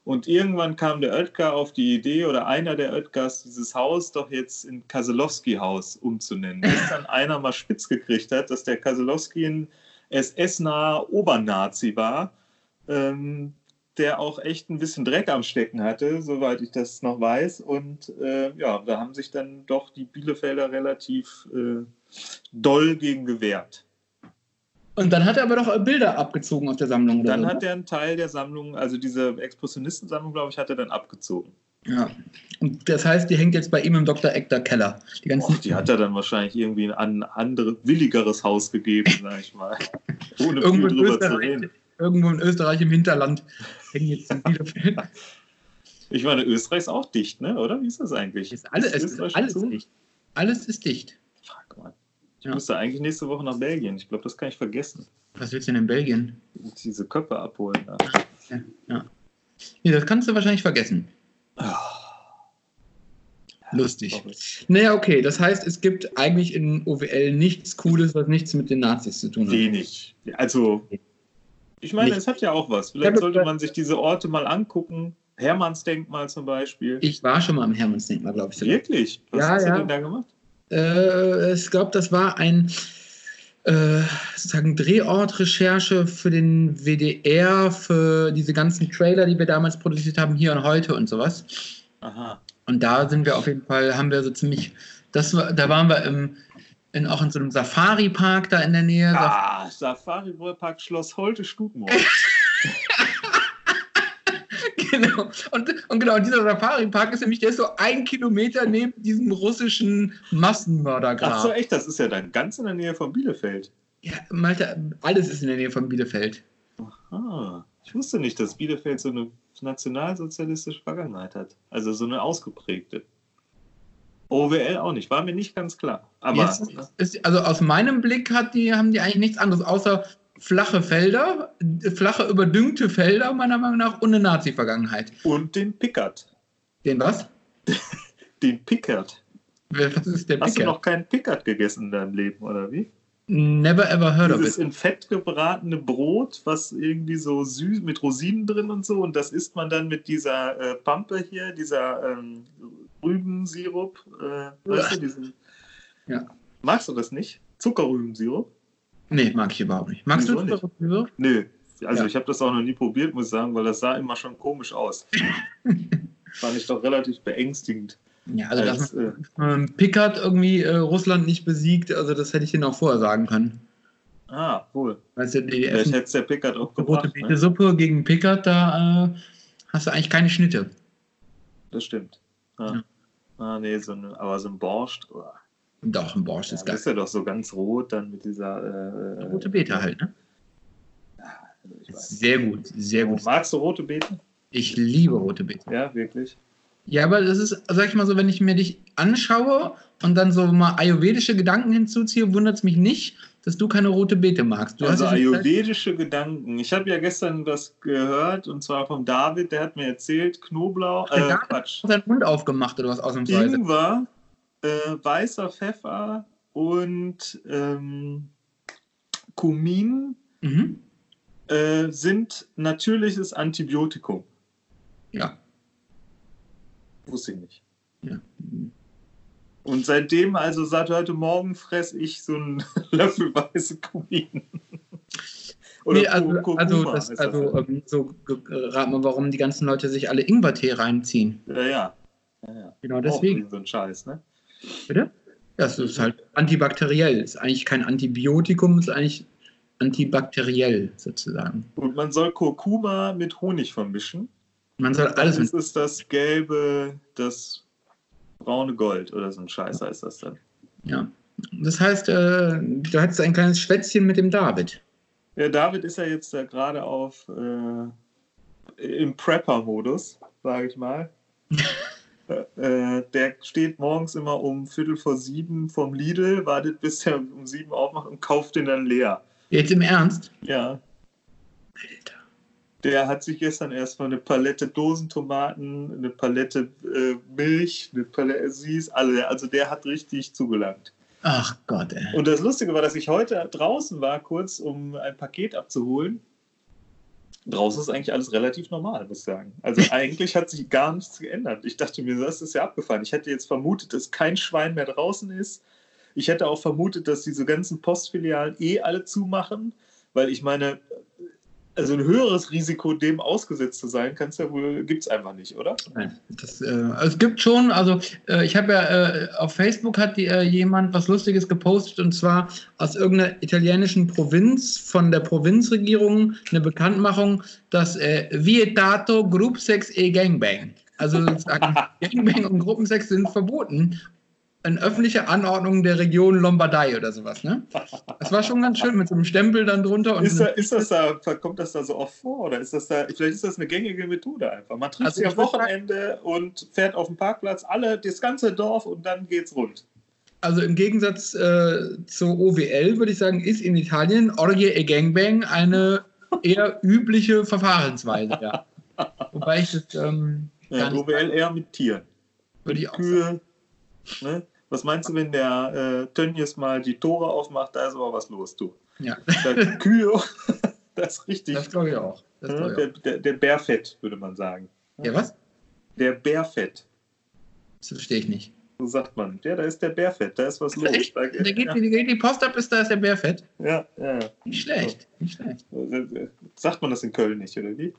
Und irgendwann kam der Oetker auf die Idee oder einer der Oetkers, dieses Haus doch jetzt in Kaselowski-Haus umzunennen. Bis dann einer mal spitz gekriegt hat, dass der Kaselowski ein SS-naher Obernazi war, ähm, der auch echt ein bisschen Dreck am Stecken hatte, soweit ich das noch weiß. Und äh, ja, da haben sich dann doch die Bielefelder relativ äh, doll gegen gewehrt. Und dann hat er aber doch Bilder abgezogen aus der Sammlung. Oder Dann so, hat ne? er einen Teil der Sammlung, also diese Expressionistensammlung, glaube ich, hat er dann abgezogen. Ja. Und das heißt, die hängt jetzt bei ihm im Dr. Ekter Keller. Die ganzen Och, die hat er dann wahrscheinlich irgendwie an ein anderes, willigeres Haus gegeben, sag ich mal. Ohne viel drüber zu reden. irgendwo in Österreich im Hinterland hängen jetzt in Bielefeld. Ich meine, Österreich ist auch dicht, ne? Oder? Wie ist das eigentlich? Ist alles, es ist Österreich alles dicht. Alles ist dicht. Fuck, Mann. Ich Ja. müsste eigentlich nächste Woche nach Belgien. Ich glaube, das kann ich vergessen. Was willst du denn in Belgien? Diese Köpfe abholen. Da. Ja. ja. Nee, das kannst du wahrscheinlich vergessen. Ah, Lustig. Naja, okay. Das heißt, es gibt eigentlich in OWL nichts Cooles, was nichts mit den Nazis zu tun hat. Wenig. Also, ich meine, es hat ja auch was. Vielleicht sollte man sich diese Orte mal angucken. Hermannsdenkmal zum Beispiel. Ich war schon mal am Hermannsdenkmal, glaube ich. Wirklich? Was Ja, hast ja. du denn da gemacht? Äh, ich glaube, das war ein äh, sozusagen Drehortrecherche für den WDR, für diese ganzen Trailer, die wir damals produziert haben, hier und heute und sowas. Aha. Und da sind wir auf jeden Fall, haben wir so ziemlich, das war, da waren wir im, in, auch in so einem Safari-Park da in der Nähe. Ah, Safari Park Schloss Holte Stubenhof. genau. Und, und genau, dieser Safari-Park ist nämlich, der ist so ein Kilometer neben diesem russischen Massenmördergrab. Ach so, echt? Das ist ja dann ganz in der Nähe von Bielefeld. Ja, Malte, alles ist in der Nähe von Bielefeld. Ah, ich wusste nicht, dass Bielefeld so eine nationalsozialistische Vergangenheit hat. Also so eine ausgeprägte. OWL auch nicht, war mir nicht ganz klar. Aber Jetzt ist, also aus meinem Blick hat die, haben die eigentlich nichts anderes außer flache Felder, flache überdüngte Felder, meiner Meinung nach, und eine Nazi-Vergangenheit. und den Pickard. Den was? Den Pickard. Was ist der Hast du noch keinen Pickard gegessen in deinem Leben, oder wie? Never ever heard of Dieses it. in Fett gebratene Brot, was irgendwie so süß mit Rosinen drin und so. Und das isst man dann mit dieser äh, Pampe hier, dieser ähm, Rübensirup. Äh, weißt du, diesen. Ja. Magst du das nicht? Zuckerrübensirup? Nee, mag ich überhaupt nicht. Magst Wieso du das? Nö. Also Ja. ich habe das auch noch nie probiert, muss ich sagen, weil das sah immer schon komisch aus. Fand ich doch relativ beängstigend. Ja, also dass Als, äh, man ähm, Pickard irgendwie äh, Russland nicht besiegt, also das hätte ich denen auch vorher sagen können. ah, wohl. Weißt du, die Vielleicht hätte es der Pickard auch rote gebracht. Ne? Beete-Suppe gegen Pickard, da äh, hast du eigentlich keine Schnitte. Das stimmt. Ah. Ja. Ah, nee, so eine, aber so ein Borscht. Oh. Doch, ein Borscht Ja, ist geil. ist ja doch so ganz rot dann mit dieser. Äh, Rote Beete halt, ne? also ich weiß. Sehr gut, sehr gut. Magst du rote Beete? Ich liebe rote Beete. Ja, wirklich. Ja, aber das ist, sag ich mal so, wenn ich mir dich anschaue und dann so mal ayurvedische Gedanken hinzuziehe, wundert es mich nicht, dass du keine rote Beete magst. Du also ayurvedische Gedanken. Ich habe ja gestern was gehört und zwar vom David, der hat mir erzählt, Knoblauch, Der äh, David Quatsch, seinen Mund aufgemacht oder was ausnahmsweise. Ingwer, äh, weißer Pfeffer und ähm, Kumin Mhm. äh, sind natürliches Antibiotikum. Ja. Wusste ich nicht. ja. Und seitdem, also seit heute Morgen, fresse ich so einen Löffel weiße Kumin. Nee, also, Kur- also, Kurkuma das, also ähm, so ge- rat mal, warum die ganzen Leute sich alle Ingwertee reinziehen. ja, ja. ja, ja. Genau Auch deswegen. so ein Scheiß, ne? Bitte? Das ist halt antibakteriell. Ist eigentlich kein Antibiotikum, ist eigentlich antibakteriell sozusagen. Und man soll Kurkuma mit Honig vermischen. Man soll alles Das ist das gelbe, das braune Gold oder so ein Scheiß heißt das dann. Ja. Das heißt, äh, du hattest ein kleines Schwätzchen mit dem David. Ja, David ist ja jetzt da gerade auf äh, im Prepper-Modus, sage ich mal. äh, der steht morgens immer um Viertel vor sieben vom Lidl, wartet bis er um sieben aufmacht und kauft den dann leer. Jetzt im Ernst? Ja, Alter. Der hat sich gestern erstmal eine Palette Dosentomaten, eine Palette äh, Milch, eine Palette Süß, alle. Also der hat richtig zugelangt. Ach Gott, ey. Und das Lustige war, dass ich heute draußen war, kurz, um ein Paket abzuholen. Draußen ist eigentlich alles relativ normal, muss ich sagen. Also eigentlich hat sich gar nichts geändert. Ich dachte mir, das ist ja abgefahren. Ich hätte jetzt vermutet, dass kein Schwein mehr draußen ist. Ich hätte auch vermutet, dass diese ganzen Postfilialen eh alle zumachen, weil ich meine, Also ein höheres Risiko, dem ausgesetzt zu sein, kann's ja wohl, gibt es einfach nicht, oder? Nein, das, äh, es gibt schon, also äh, ich habe ja äh, auf Facebook hat die, äh, jemand was Lustiges gepostet und zwar aus irgendeiner italienischen Provinz von der Provinzregierung eine Bekanntmachung, dass äh, Vietato Group Sex e Gangbang. Also Gangbang und Gruppensex sind verboten in öffentlicher Anordnung der Region Lombardei oder sowas, ne? Das war schon ganz schön mit so einem Stempel dann drunter. Ist, da, ist das da, kommt das da so oft vor? Oder ist das da, vielleicht ist das eine gängige Methode einfach. Man trifft Also sich ich am Wochenende und fährt auf dem Parkplatz, alle, das ganze Dorf und dann geht's rund. Also im Gegensatz äh, zur OWL würde ich sagen, ist in Italien Orgie e Gangbang eine eher übliche Verfahrensweise, ja. Wobei ich das ähm, Ja, OWL eher mit Tieren. würde ich auch sagen. Kühe. Ne? Was meinst du, wenn der äh, Tönnies mal die Tore aufmacht, da ist aber was los, du. Ja, Da, Kühe, das ist richtig. das glaube ich auch. Das ne? glaub ich der, der, der Bärfett, würde man sagen. Ja, was? Der Bärfett, Das verstehe ich nicht. so sagt man. Ja, da ist der Bärfett, da ist was los. Echt? Da, geht, ja, die, die Post ab, ist da ist der Bärfett. ja, ja. Nicht schlecht, nicht schlecht. Sagt man das in Köln nicht, oder wie?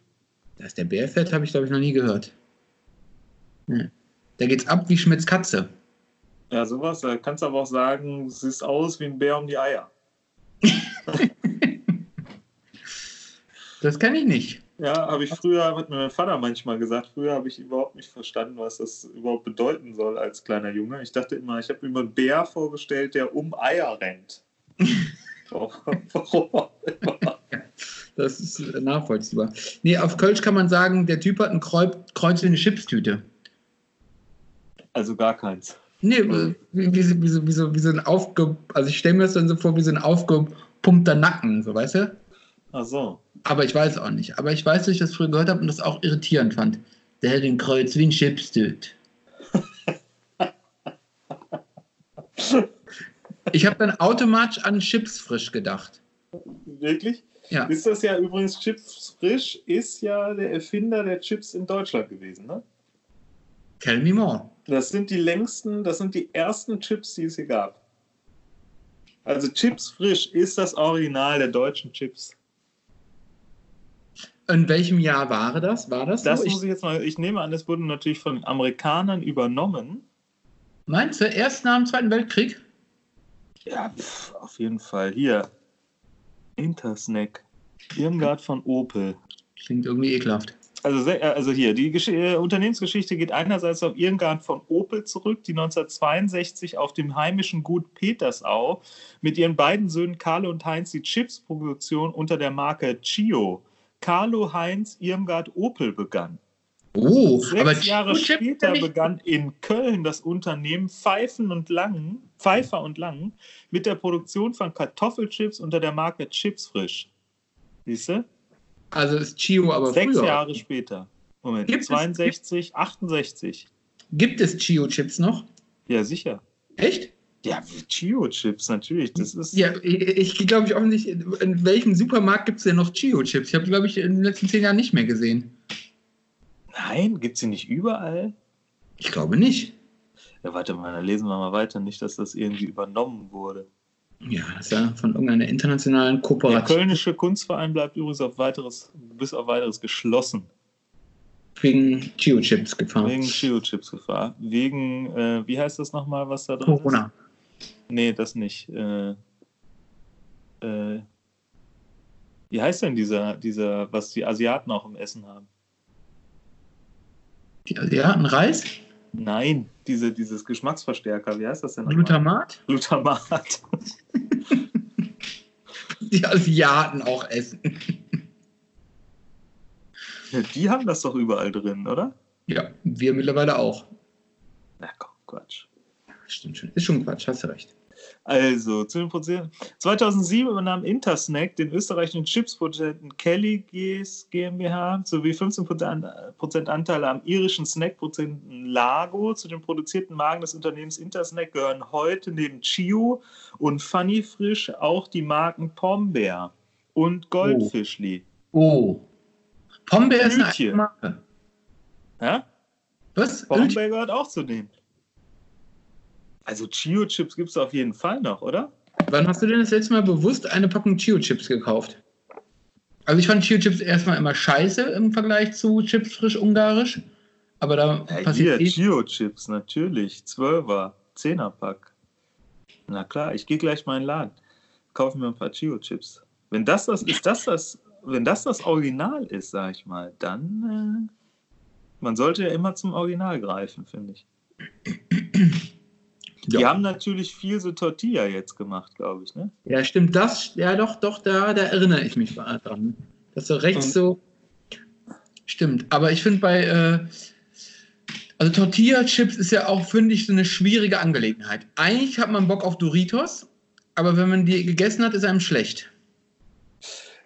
Da ist der Bärfett, habe ich glaube ich noch nie gehört. Hm. Da geht's ab wie Schmitz Katze. Ja, sowas. Da kannst du aber auch sagen, es sieht aus wie ein Bär um die Eier. Das kenne ich nicht. Ja, habe ich früher, hat mir mein Vater manchmal gesagt, früher habe ich überhaupt nicht verstanden, was das überhaupt bedeuten soll als kleiner Junge. Ich dachte immer, ich habe mir einen Bär vorgestellt, der um Eier rennt. Warum. Das ist nachvollziehbar. Nee, auf Kölsch kann man sagen, der Typ hat ein Kreuz, Kreuz in eine Chipstüte. Also gar keins. Nee, wie, wie, so- wie, so- wie, so, wie so ein aufge... Also ich stelle mir das dann so vor, wie so ein aufgepumpter Nacken, so weißt du? Ach so. Aber ich weiß auch nicht. Aber ich weiß, dass ich das früher gehört habe und das auch irritierend fand. Der hat ein Kreuz wie ein Chipstüte. Ich habe dann automatisch an Chips frisch gedacht. Wirklich? Ja. Ist das ja übrigens Chips Frisch, ist ja der Erfinder der Chips in Deutschland gewesen, ne? Tell me more. Das sind die längsten, das sind die ersten Chips, die es hier gab. Also Chips Frisch ist das Original der deutschen Chips. In welchem Jahr war das? War das? Das so? muss ich jetzt mal, ich nehme an, es wurde natürlich von den Amerikanern übernommen. Meinst du, erst nach dem Zweiten Weltkrieg? Ja, pf, auf jeden Fall. Hier. Intersnack. Irmgard von Opel. Klingt irgendwie ekelhaft. Also, äh, also hier, die Gesch äh, Unternehmensgeschichte geht einerseits auf Irmgard von Opel zurück, die 1962 auf dem heimischen Gut Petersau mit ihren beiden Söhnen Carlo und Heinz die Chipsproduktion unter der Marke Chio, Carlo Heinz Irmgard Opel begann. Oh, Sechs aber Jahre Chip- später begann in Köln das Unternehmen Pfeifen und Langen, Pfeiffer und Langen mit der Produktion von Kartoffelchips unter der Marke Chips Frisch. Siehst du? Also ist Chio aber Sechs früher. Jahre später. Moment, Gibt es- 62, 68. Gibt es Chio-Chips noch? Ja, sicher. Echt? Ja, Chio-Chips, natürlich. Das ist. Ja, ich, ich glaube ich auch nicht. In welchem Supermarkt gibt es denn noch Chio-Chips? Ich habe, glaube ich, in den letzten zehn Jahren nicht mehr gesehen. Nein, gibt es sie nicht überall? Ich glaube nicht. Ja, warte mal, dann lesen wir mal weiter. Nicht, dass das irgendwie übernommen wurde. Ja, das ist ja von irgendeiner internationalen Der Kooperation Kölnische Kunstverein bleibt übrigens auf weiteres, bis auf weiteres geschlossen. wegen Chio-Chips gefahren. Wegen Chio-Chips-Gefahr. Wegen, äh, wie heißt das nochmal, was da drin Corona. ist? Nee, das nicht. Äh, äh, wie heißt denn dieser, dieser, was die Asiaten auch im Essen haben? Die Asiaten Reis? Nein, diese, dieses Geschmacksverstärker, wie heißt das denn? Glutamat? Glutamat. Die Asiaten auch essen. Ja, Die haben das doch überall drin, oder? Ja, wir mittlerweile auch. Na komm, Quatsch. Stimmt schon. Ist schon Quatsch, hast du recht. Also, zu den Produzenten. 2007 übernahm Intersnack den österreichischen Chipsproduzenten Kelly GS GmbH sowie 15% Anteile am irischen Snackproduzenten Lago. Zu den produzierten Marken des Unternehmens Intersnack gehören heute neben Chio und Funny Frisch auch die Marken Pombeer und Goldfischli. Oh. Pombeer ist eine Marke. Ja? Was? Pombeer gehört auch zu denen. Also Chio-Chips gibt es auf jeden Fall noch, oder? Wann hast du denn das letzte Mal bewusst eine Packung Chio-Chips gekauft? Also ich fand Chio-Chips erstmal immer scheiße im Vergleich zu Chips frisch ungarisch. Aber da Ja, passiert hier, eh- Chio-Chips, natürlich. Zwölfer, Zehnerpack. Na klar, ich gehe gleich mal in den Laden. Kaufe mir ein paar Chio-Chips. Wenn das das ist, das das, wenn das das Original ist, sag ich mal, dann. Äh, man sollte ja immer zum Original greifen, finde ich. Die Ja. haben natürlich viel so Tortilla jetzt gemacht, glaube ich, ne? Ja, stimmt, das, ja doch, doch, da, da erinnere ich mich mal dran. Dass so rechts Und- so. Stimmt, aber ich finde bei, äh, also Tortilla-Chips ist ja auch, finde ich, so eine schwierige Angelegenheit. Eigentlich hat man Bock auf Doritos, aber wenn man die gegessen hat, ist einem schlecht.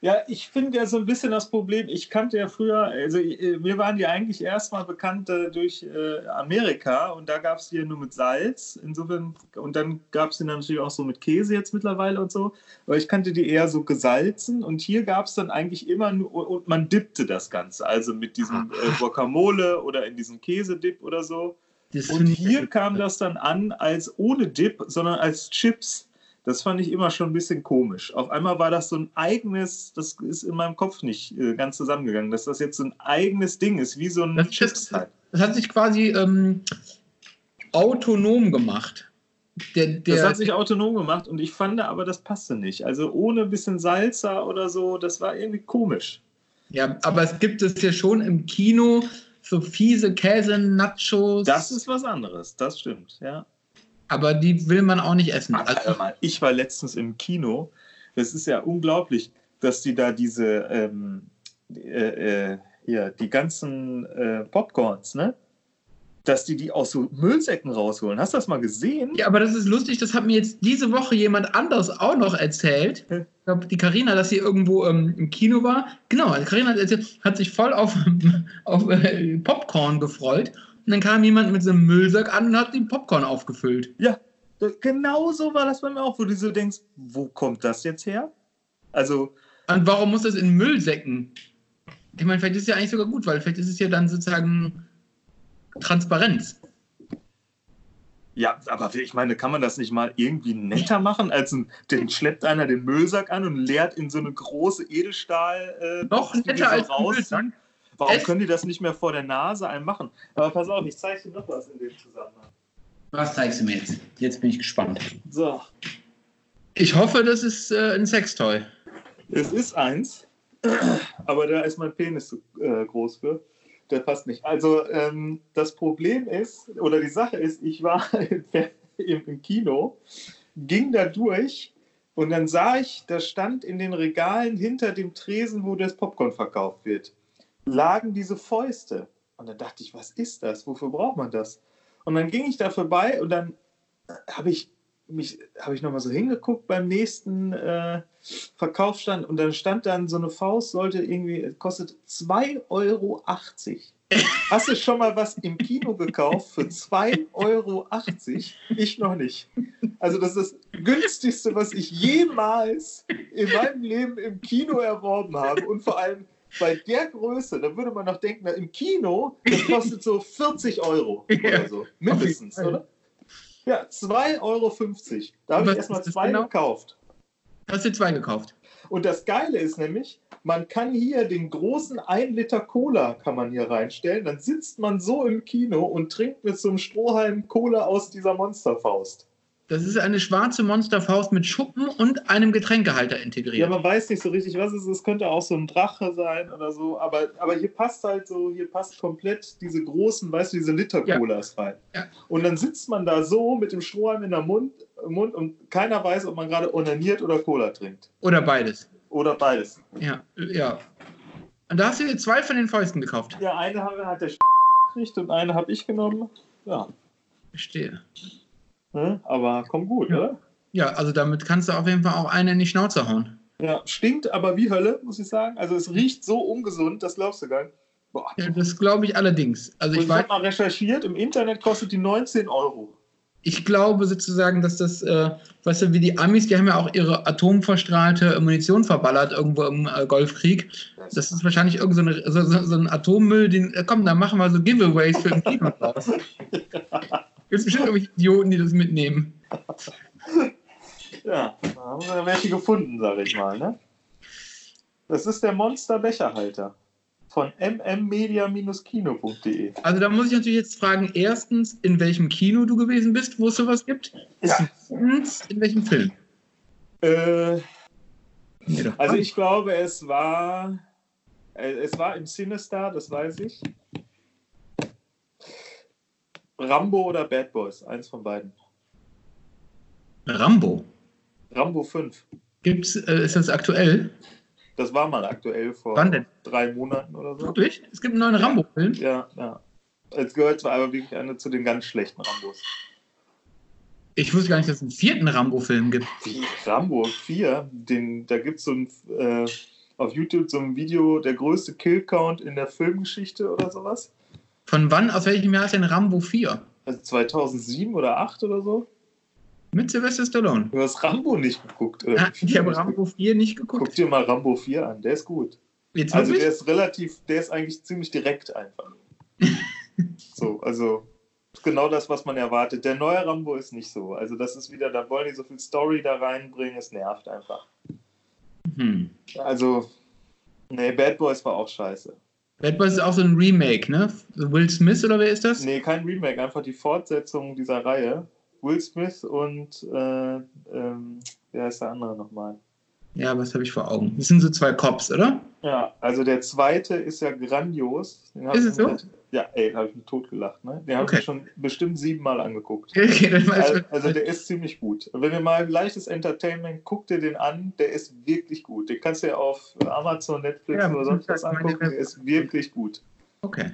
Ja, ich finde ja so ein bisschen das Problem, ich kannte ja früher, also äh, mir waren die eigentlich erstmal bekannt äh, durch äh, Amerika und da gab es die ja nur mit Salz, insofern, und dann gab es die dann natürlich auch so mit Käse jetzt mittlerweile und so, aber ich kannte die eher so gesalzen und hier gab es dann eigentlich immer nur, und man dippte das Ganze, also mit diesem äh, Guacamole oder in diesem Käsedip oder so. Das Und hier kam das dann an als ohne Dip, sondern als Chips. Das fand ich immer schon ein bisschen komisch. Auf einmal war das so ein eigenes, das ist in meinem Kopf nicht äh, ganz zusammengegangen, dass das jetzt so ein eigenes Ding ist, wie so ein Das Chips ist- halt. Das hat sich quasi ähm, autonom gemacht. Der, der, Das hat sich autonom gemacht und ich fand aber, das passte nicht. Also ohne ein bisschen Salsa oder so, das war irgendwie komisch. ja, aber es gibt es ja schon im Kino so fiese Käse-Nachos. Das ist was anderes, das stimmt, ja. Aber die will man auch nicht essen. Also, mal, ich war letztens im Kino. Das ist ja unglaublich, dass die da diese, ähm, äh, äh, hier, die ganzen äh, Popcorns, ne? Dass die die aus so Müllsäcken rausholen. Hast du das mal gesehen? ja, aber das ist lustig, das hat mir jetzt diese Woche jemand anders auch noch erzählt. Ich glaube, die Karina, dass sie irgendwo ähm, im Kino war. Genau, Karina hat, erzählt, hat sich voll auf, auf äh, Popcorn gefreut. Und dann kam jemand mit so einem Müllsack an und hat den Popcorn aufgefüllt. Ja, genau so war das bei mir auch, wo du so denkst, wo kommt das jetzt her? Also, Und warum muss das in Müllsäcken? Ich meine, vielleicht ist es ja eigentlich sogar gut, weil vielleicht ist es ja dann sozusagen Transparenz. ja, aber ich meine, kann man das nicht mal irgendwie netter machen, als ein, den schleppt einer den Müllsack an und leert in so eine große Edelstahl. Äh, Noch netter so als ein Müllsack. Warum Es- können die das nicht mehr vor der Nase einem machen? Aber pass auf, ich zeige dir noch was in dem Zusammenhang. Was zeigst du mir jetzt? Jetzt bin ich gespannt. So, Ich hoffe, das ist äh, ein Sextoy. es ist eins, aber da ist mein Penis zu äh, groß für. Der passt nicht. Also ähm, das Problem ist, oder die Sache ist, ich war im Kino, ging da durch und dann sah ich, da stand in den Regalen hinter dem Tresen, wo das Popcorn verkauft wird, lagen diese Fäuste. Und dann dachte ich, was ist das? Wofür braucht man das? Und dann ging ich da vorbei und dann habe ich mich habe ich nochmal so hingeguckt beim nächsten äh, Verkaufsstand und dann stand dann so eine Faust, sollte irgendwie, kostet 2,80 Euro. Hast du schon mal was im Kino gekauft für 2,80 Euro? Ich noch nicht. Also das ist das günstigste, was ich jemals in meinem Leben im Kino erworben habe und vor allem bei der Größe, da würde man noch denken, na, im Kino, das kostet so 40 Euro oder so. Mindestens, oder? Ja, 2,50 Euro. Da habe ich erstmal zwei genau? gekauft. Hast du zwei gekauft? Und das Geile ist nämlich, man kann hier den großen 1 Liter Cola kann man hier reinstellen. Dann sitzt man so im Kino und trinkt mit so einem Strohhalm Cola aus dieser Monsterfaust. Das ist eine schwarze Monsterfaust mit Schuppen und einem Getränkehalter Ja, integriert. man weiß nicht so richtig, was es ist. Es könnte auch so ein Drache sein oder so. Aber, aber hier passt halt so, hier passt komplett diese großen, weißt du, diese Liter-Colas rein. Ja. Und dann sitzt man da so mit dem Strohhalm in der Mund, im Mund und keiner weiß, ob man gerade onaniert oder Cola trinkt. Oder beides. Oder beides. Ja, ja. Und da hast du dir zwei von den Fäusten gekauft. Ja, eine hat der gekriegt und eine habe ich genommen. Ja, Verstehe. Ne? aber kommt gut, Ja. oder? Ja, also damit kannst du auf jeden Fall auch eine in die Schnauze hauen. Ja, stinkt aber wie Hölle, muss ich sagen. Also es riecht so ungesund, das glaubst du gar nicht. Boah. Ja, das glaube ich allerdings. Also Und ich ich habe mal recherchiert, im Internet kostet die 19 Euro. ich glaube sozusagen, dass das, äh, weißt du, wie die Amis, die haben ja auch ihre atomverstrahlte Munition verballert irgendwo im äh, Golfkrieg. Das ist wahrscheinlich irgend so, eine, so, so, so ein Atommüll, den, äh, komm, dann machen wir so Giveaways für den draus. Gibt bestimmt irgendwelche Idioten, die das mitnehmen. Ja, da haben wir welche gefunden, sage ich mal. Ne? Das ist der Monster-Becherhalter von mmmedia-kino.de. Also da muss ich natürlich jetzt fragen, erstens, in welchem Kino du gewesen bist, wo es sowas gibt? Ja. Zweitens, in welchem Film? Äh, also ich glaube, es war, äh, es war im Sinister, das weiß ich. Rambo oder Bad Boys, eins von beiden. Rambo. Rambo 5. Gibt's, äh, ist das aktuell? Das war mal aktuell vor Wann denn? drei Monaten oder so. Wirklich? Es gibt einen neuen Rambo-Film. Ja, ja. Es gehört zwar aber wirklich einer zu den ganz schlechten Rambos. Ich wusste gar nicht, dass es einen vierten Rambo-Film gibt. Wie Rambo 4, den, da gibt es so ein, äh, auf YouTube so ein Video, der größte Killcount in der Filmgeschichte oder sowas. Von wann, aus welchem Jahr ist denn Rambo 4? Also 2007 oder 2008 oder so. Mit Sylvester Stallone. Du hast Rambo nicht geguckt. Oder? Ah, ich habe Rambo 4 nicht Guck geguckt. dir mal Rambo 4 an, der ist gut. Jetzt Also der ist relativ, der ist eigentlich ziemlich direkt einfach. so, also genau das, was man erwartet. Der neue Rambo ist nicht so. Also das ist wieder, da wollen die so viel Story da reinbringen, es nervt einfach. Hm. Also, nee, Bad Boys war auch scheiße. Bad Boys ist auch so ein Remake, ne? Will Smith oder wer ist das? Nee, kein Remake, einfach die Fortsetzung dieser Reihe. Will Smith und, äh, ähm, wer heißt der andere nochmal? Ja, was habe ich vor Augen? Das sind so zwei Cops, oder? Ja, also der zweite ist ja grandios. Den Ist es so? Ja, ey, da habe ich mich totgelacht. Ne? Den habe Okay. ich schon bestimmt siebenmal angeguckt. Okay, dann weiß Also, also der ist ziemlich gut. Wenn ihr mal leichtes Entertainment, guck dir den an, der ist wirklich gut. Den kannst du ja auf Amazon, Netflix Ja, oder sonst was angucken, der ist wirklich gut. okay.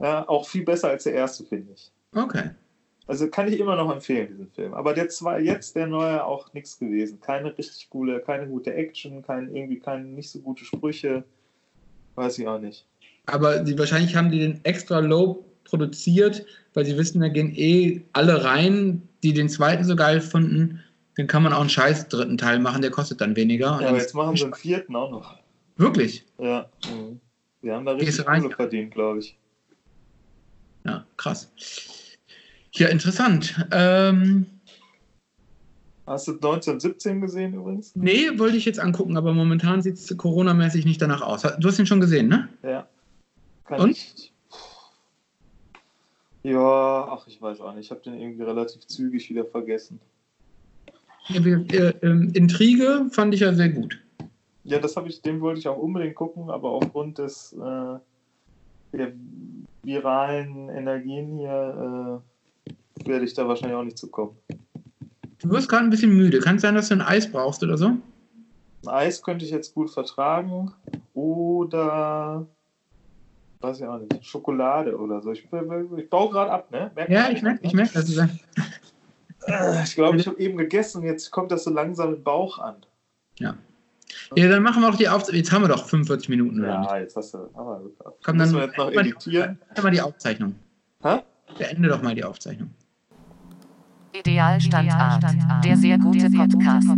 Ja, auch viel besser als der erste, finde ich. Okay. Also kann ich immer noch empfehlen, diesen Film. Aber der zwei, jetzt der neue auch nichts gewesen. Keine richtig coole, keine gute Action, kein, irgendwie keine nicht so gute Sprüche. Weiß ich auch nicht. Aber die, wahrscheinlich haben die den extra low produziert, weil sie wissen, da gehen eh alle rein, die den zweiten so geil fanden. Dann kann man auch einen scheiß dritten Teil machen, der kostet dann weniger. Ja, aber jetzt machen sie einen vierten auch noch. Wirklich? Ja. Mhm. Wir haben da richtig. Kohle verdient, glaube ich. Ja, krass. Ja, interessant. Ähm, Hast du 1917 gesehen übrigens? nee, wollte ich jetzt angucken, aber momentan sieht es Corona-mäßig nicht danach aus. Du hast ihn schon gesehen, ne? Ja. Kann Und? Ich... Ja, ach, ich weiß auch nicht. Ich habe den irgendwie relativ zügig wieder vergessen. Ja, wir, äh, ähm, Intrige fand ich ja sehr gut. Ja, das habe ich, den wollte ich auch unbedingt gucken, aber aufgrund des äh, der viralen Energien hier äh, werde ich da wahrscheinlich auch nicht zu kommen. Du wirst gerade ein bisschen müde. Kann es sein, dass du ein Eis brauchst oder so? Ein Eis könnte ich jetzt gut vertragen oder weiß ich auch nicht, Schokolade oder so. Ich, ich baue gerade ab, ne? Merkt Ja, ich merke, ich merke, dass du sagst. Ich glaube, ich habe eben gegessen und jetzt kommt das so langsam im Bauch an. Ja, dann machen wir doch die Aufzeichnung. Jetzt haben wir doch 45 Minuten, oder? Ja, jetzt hast du. Aber. Komm, dann wir jetzt noch die- editieren. beenden wir die Aufzeichnung. Hä? Beende doch mal die Aufzeichnung. Idealstandart. Der sehr gute Podcast.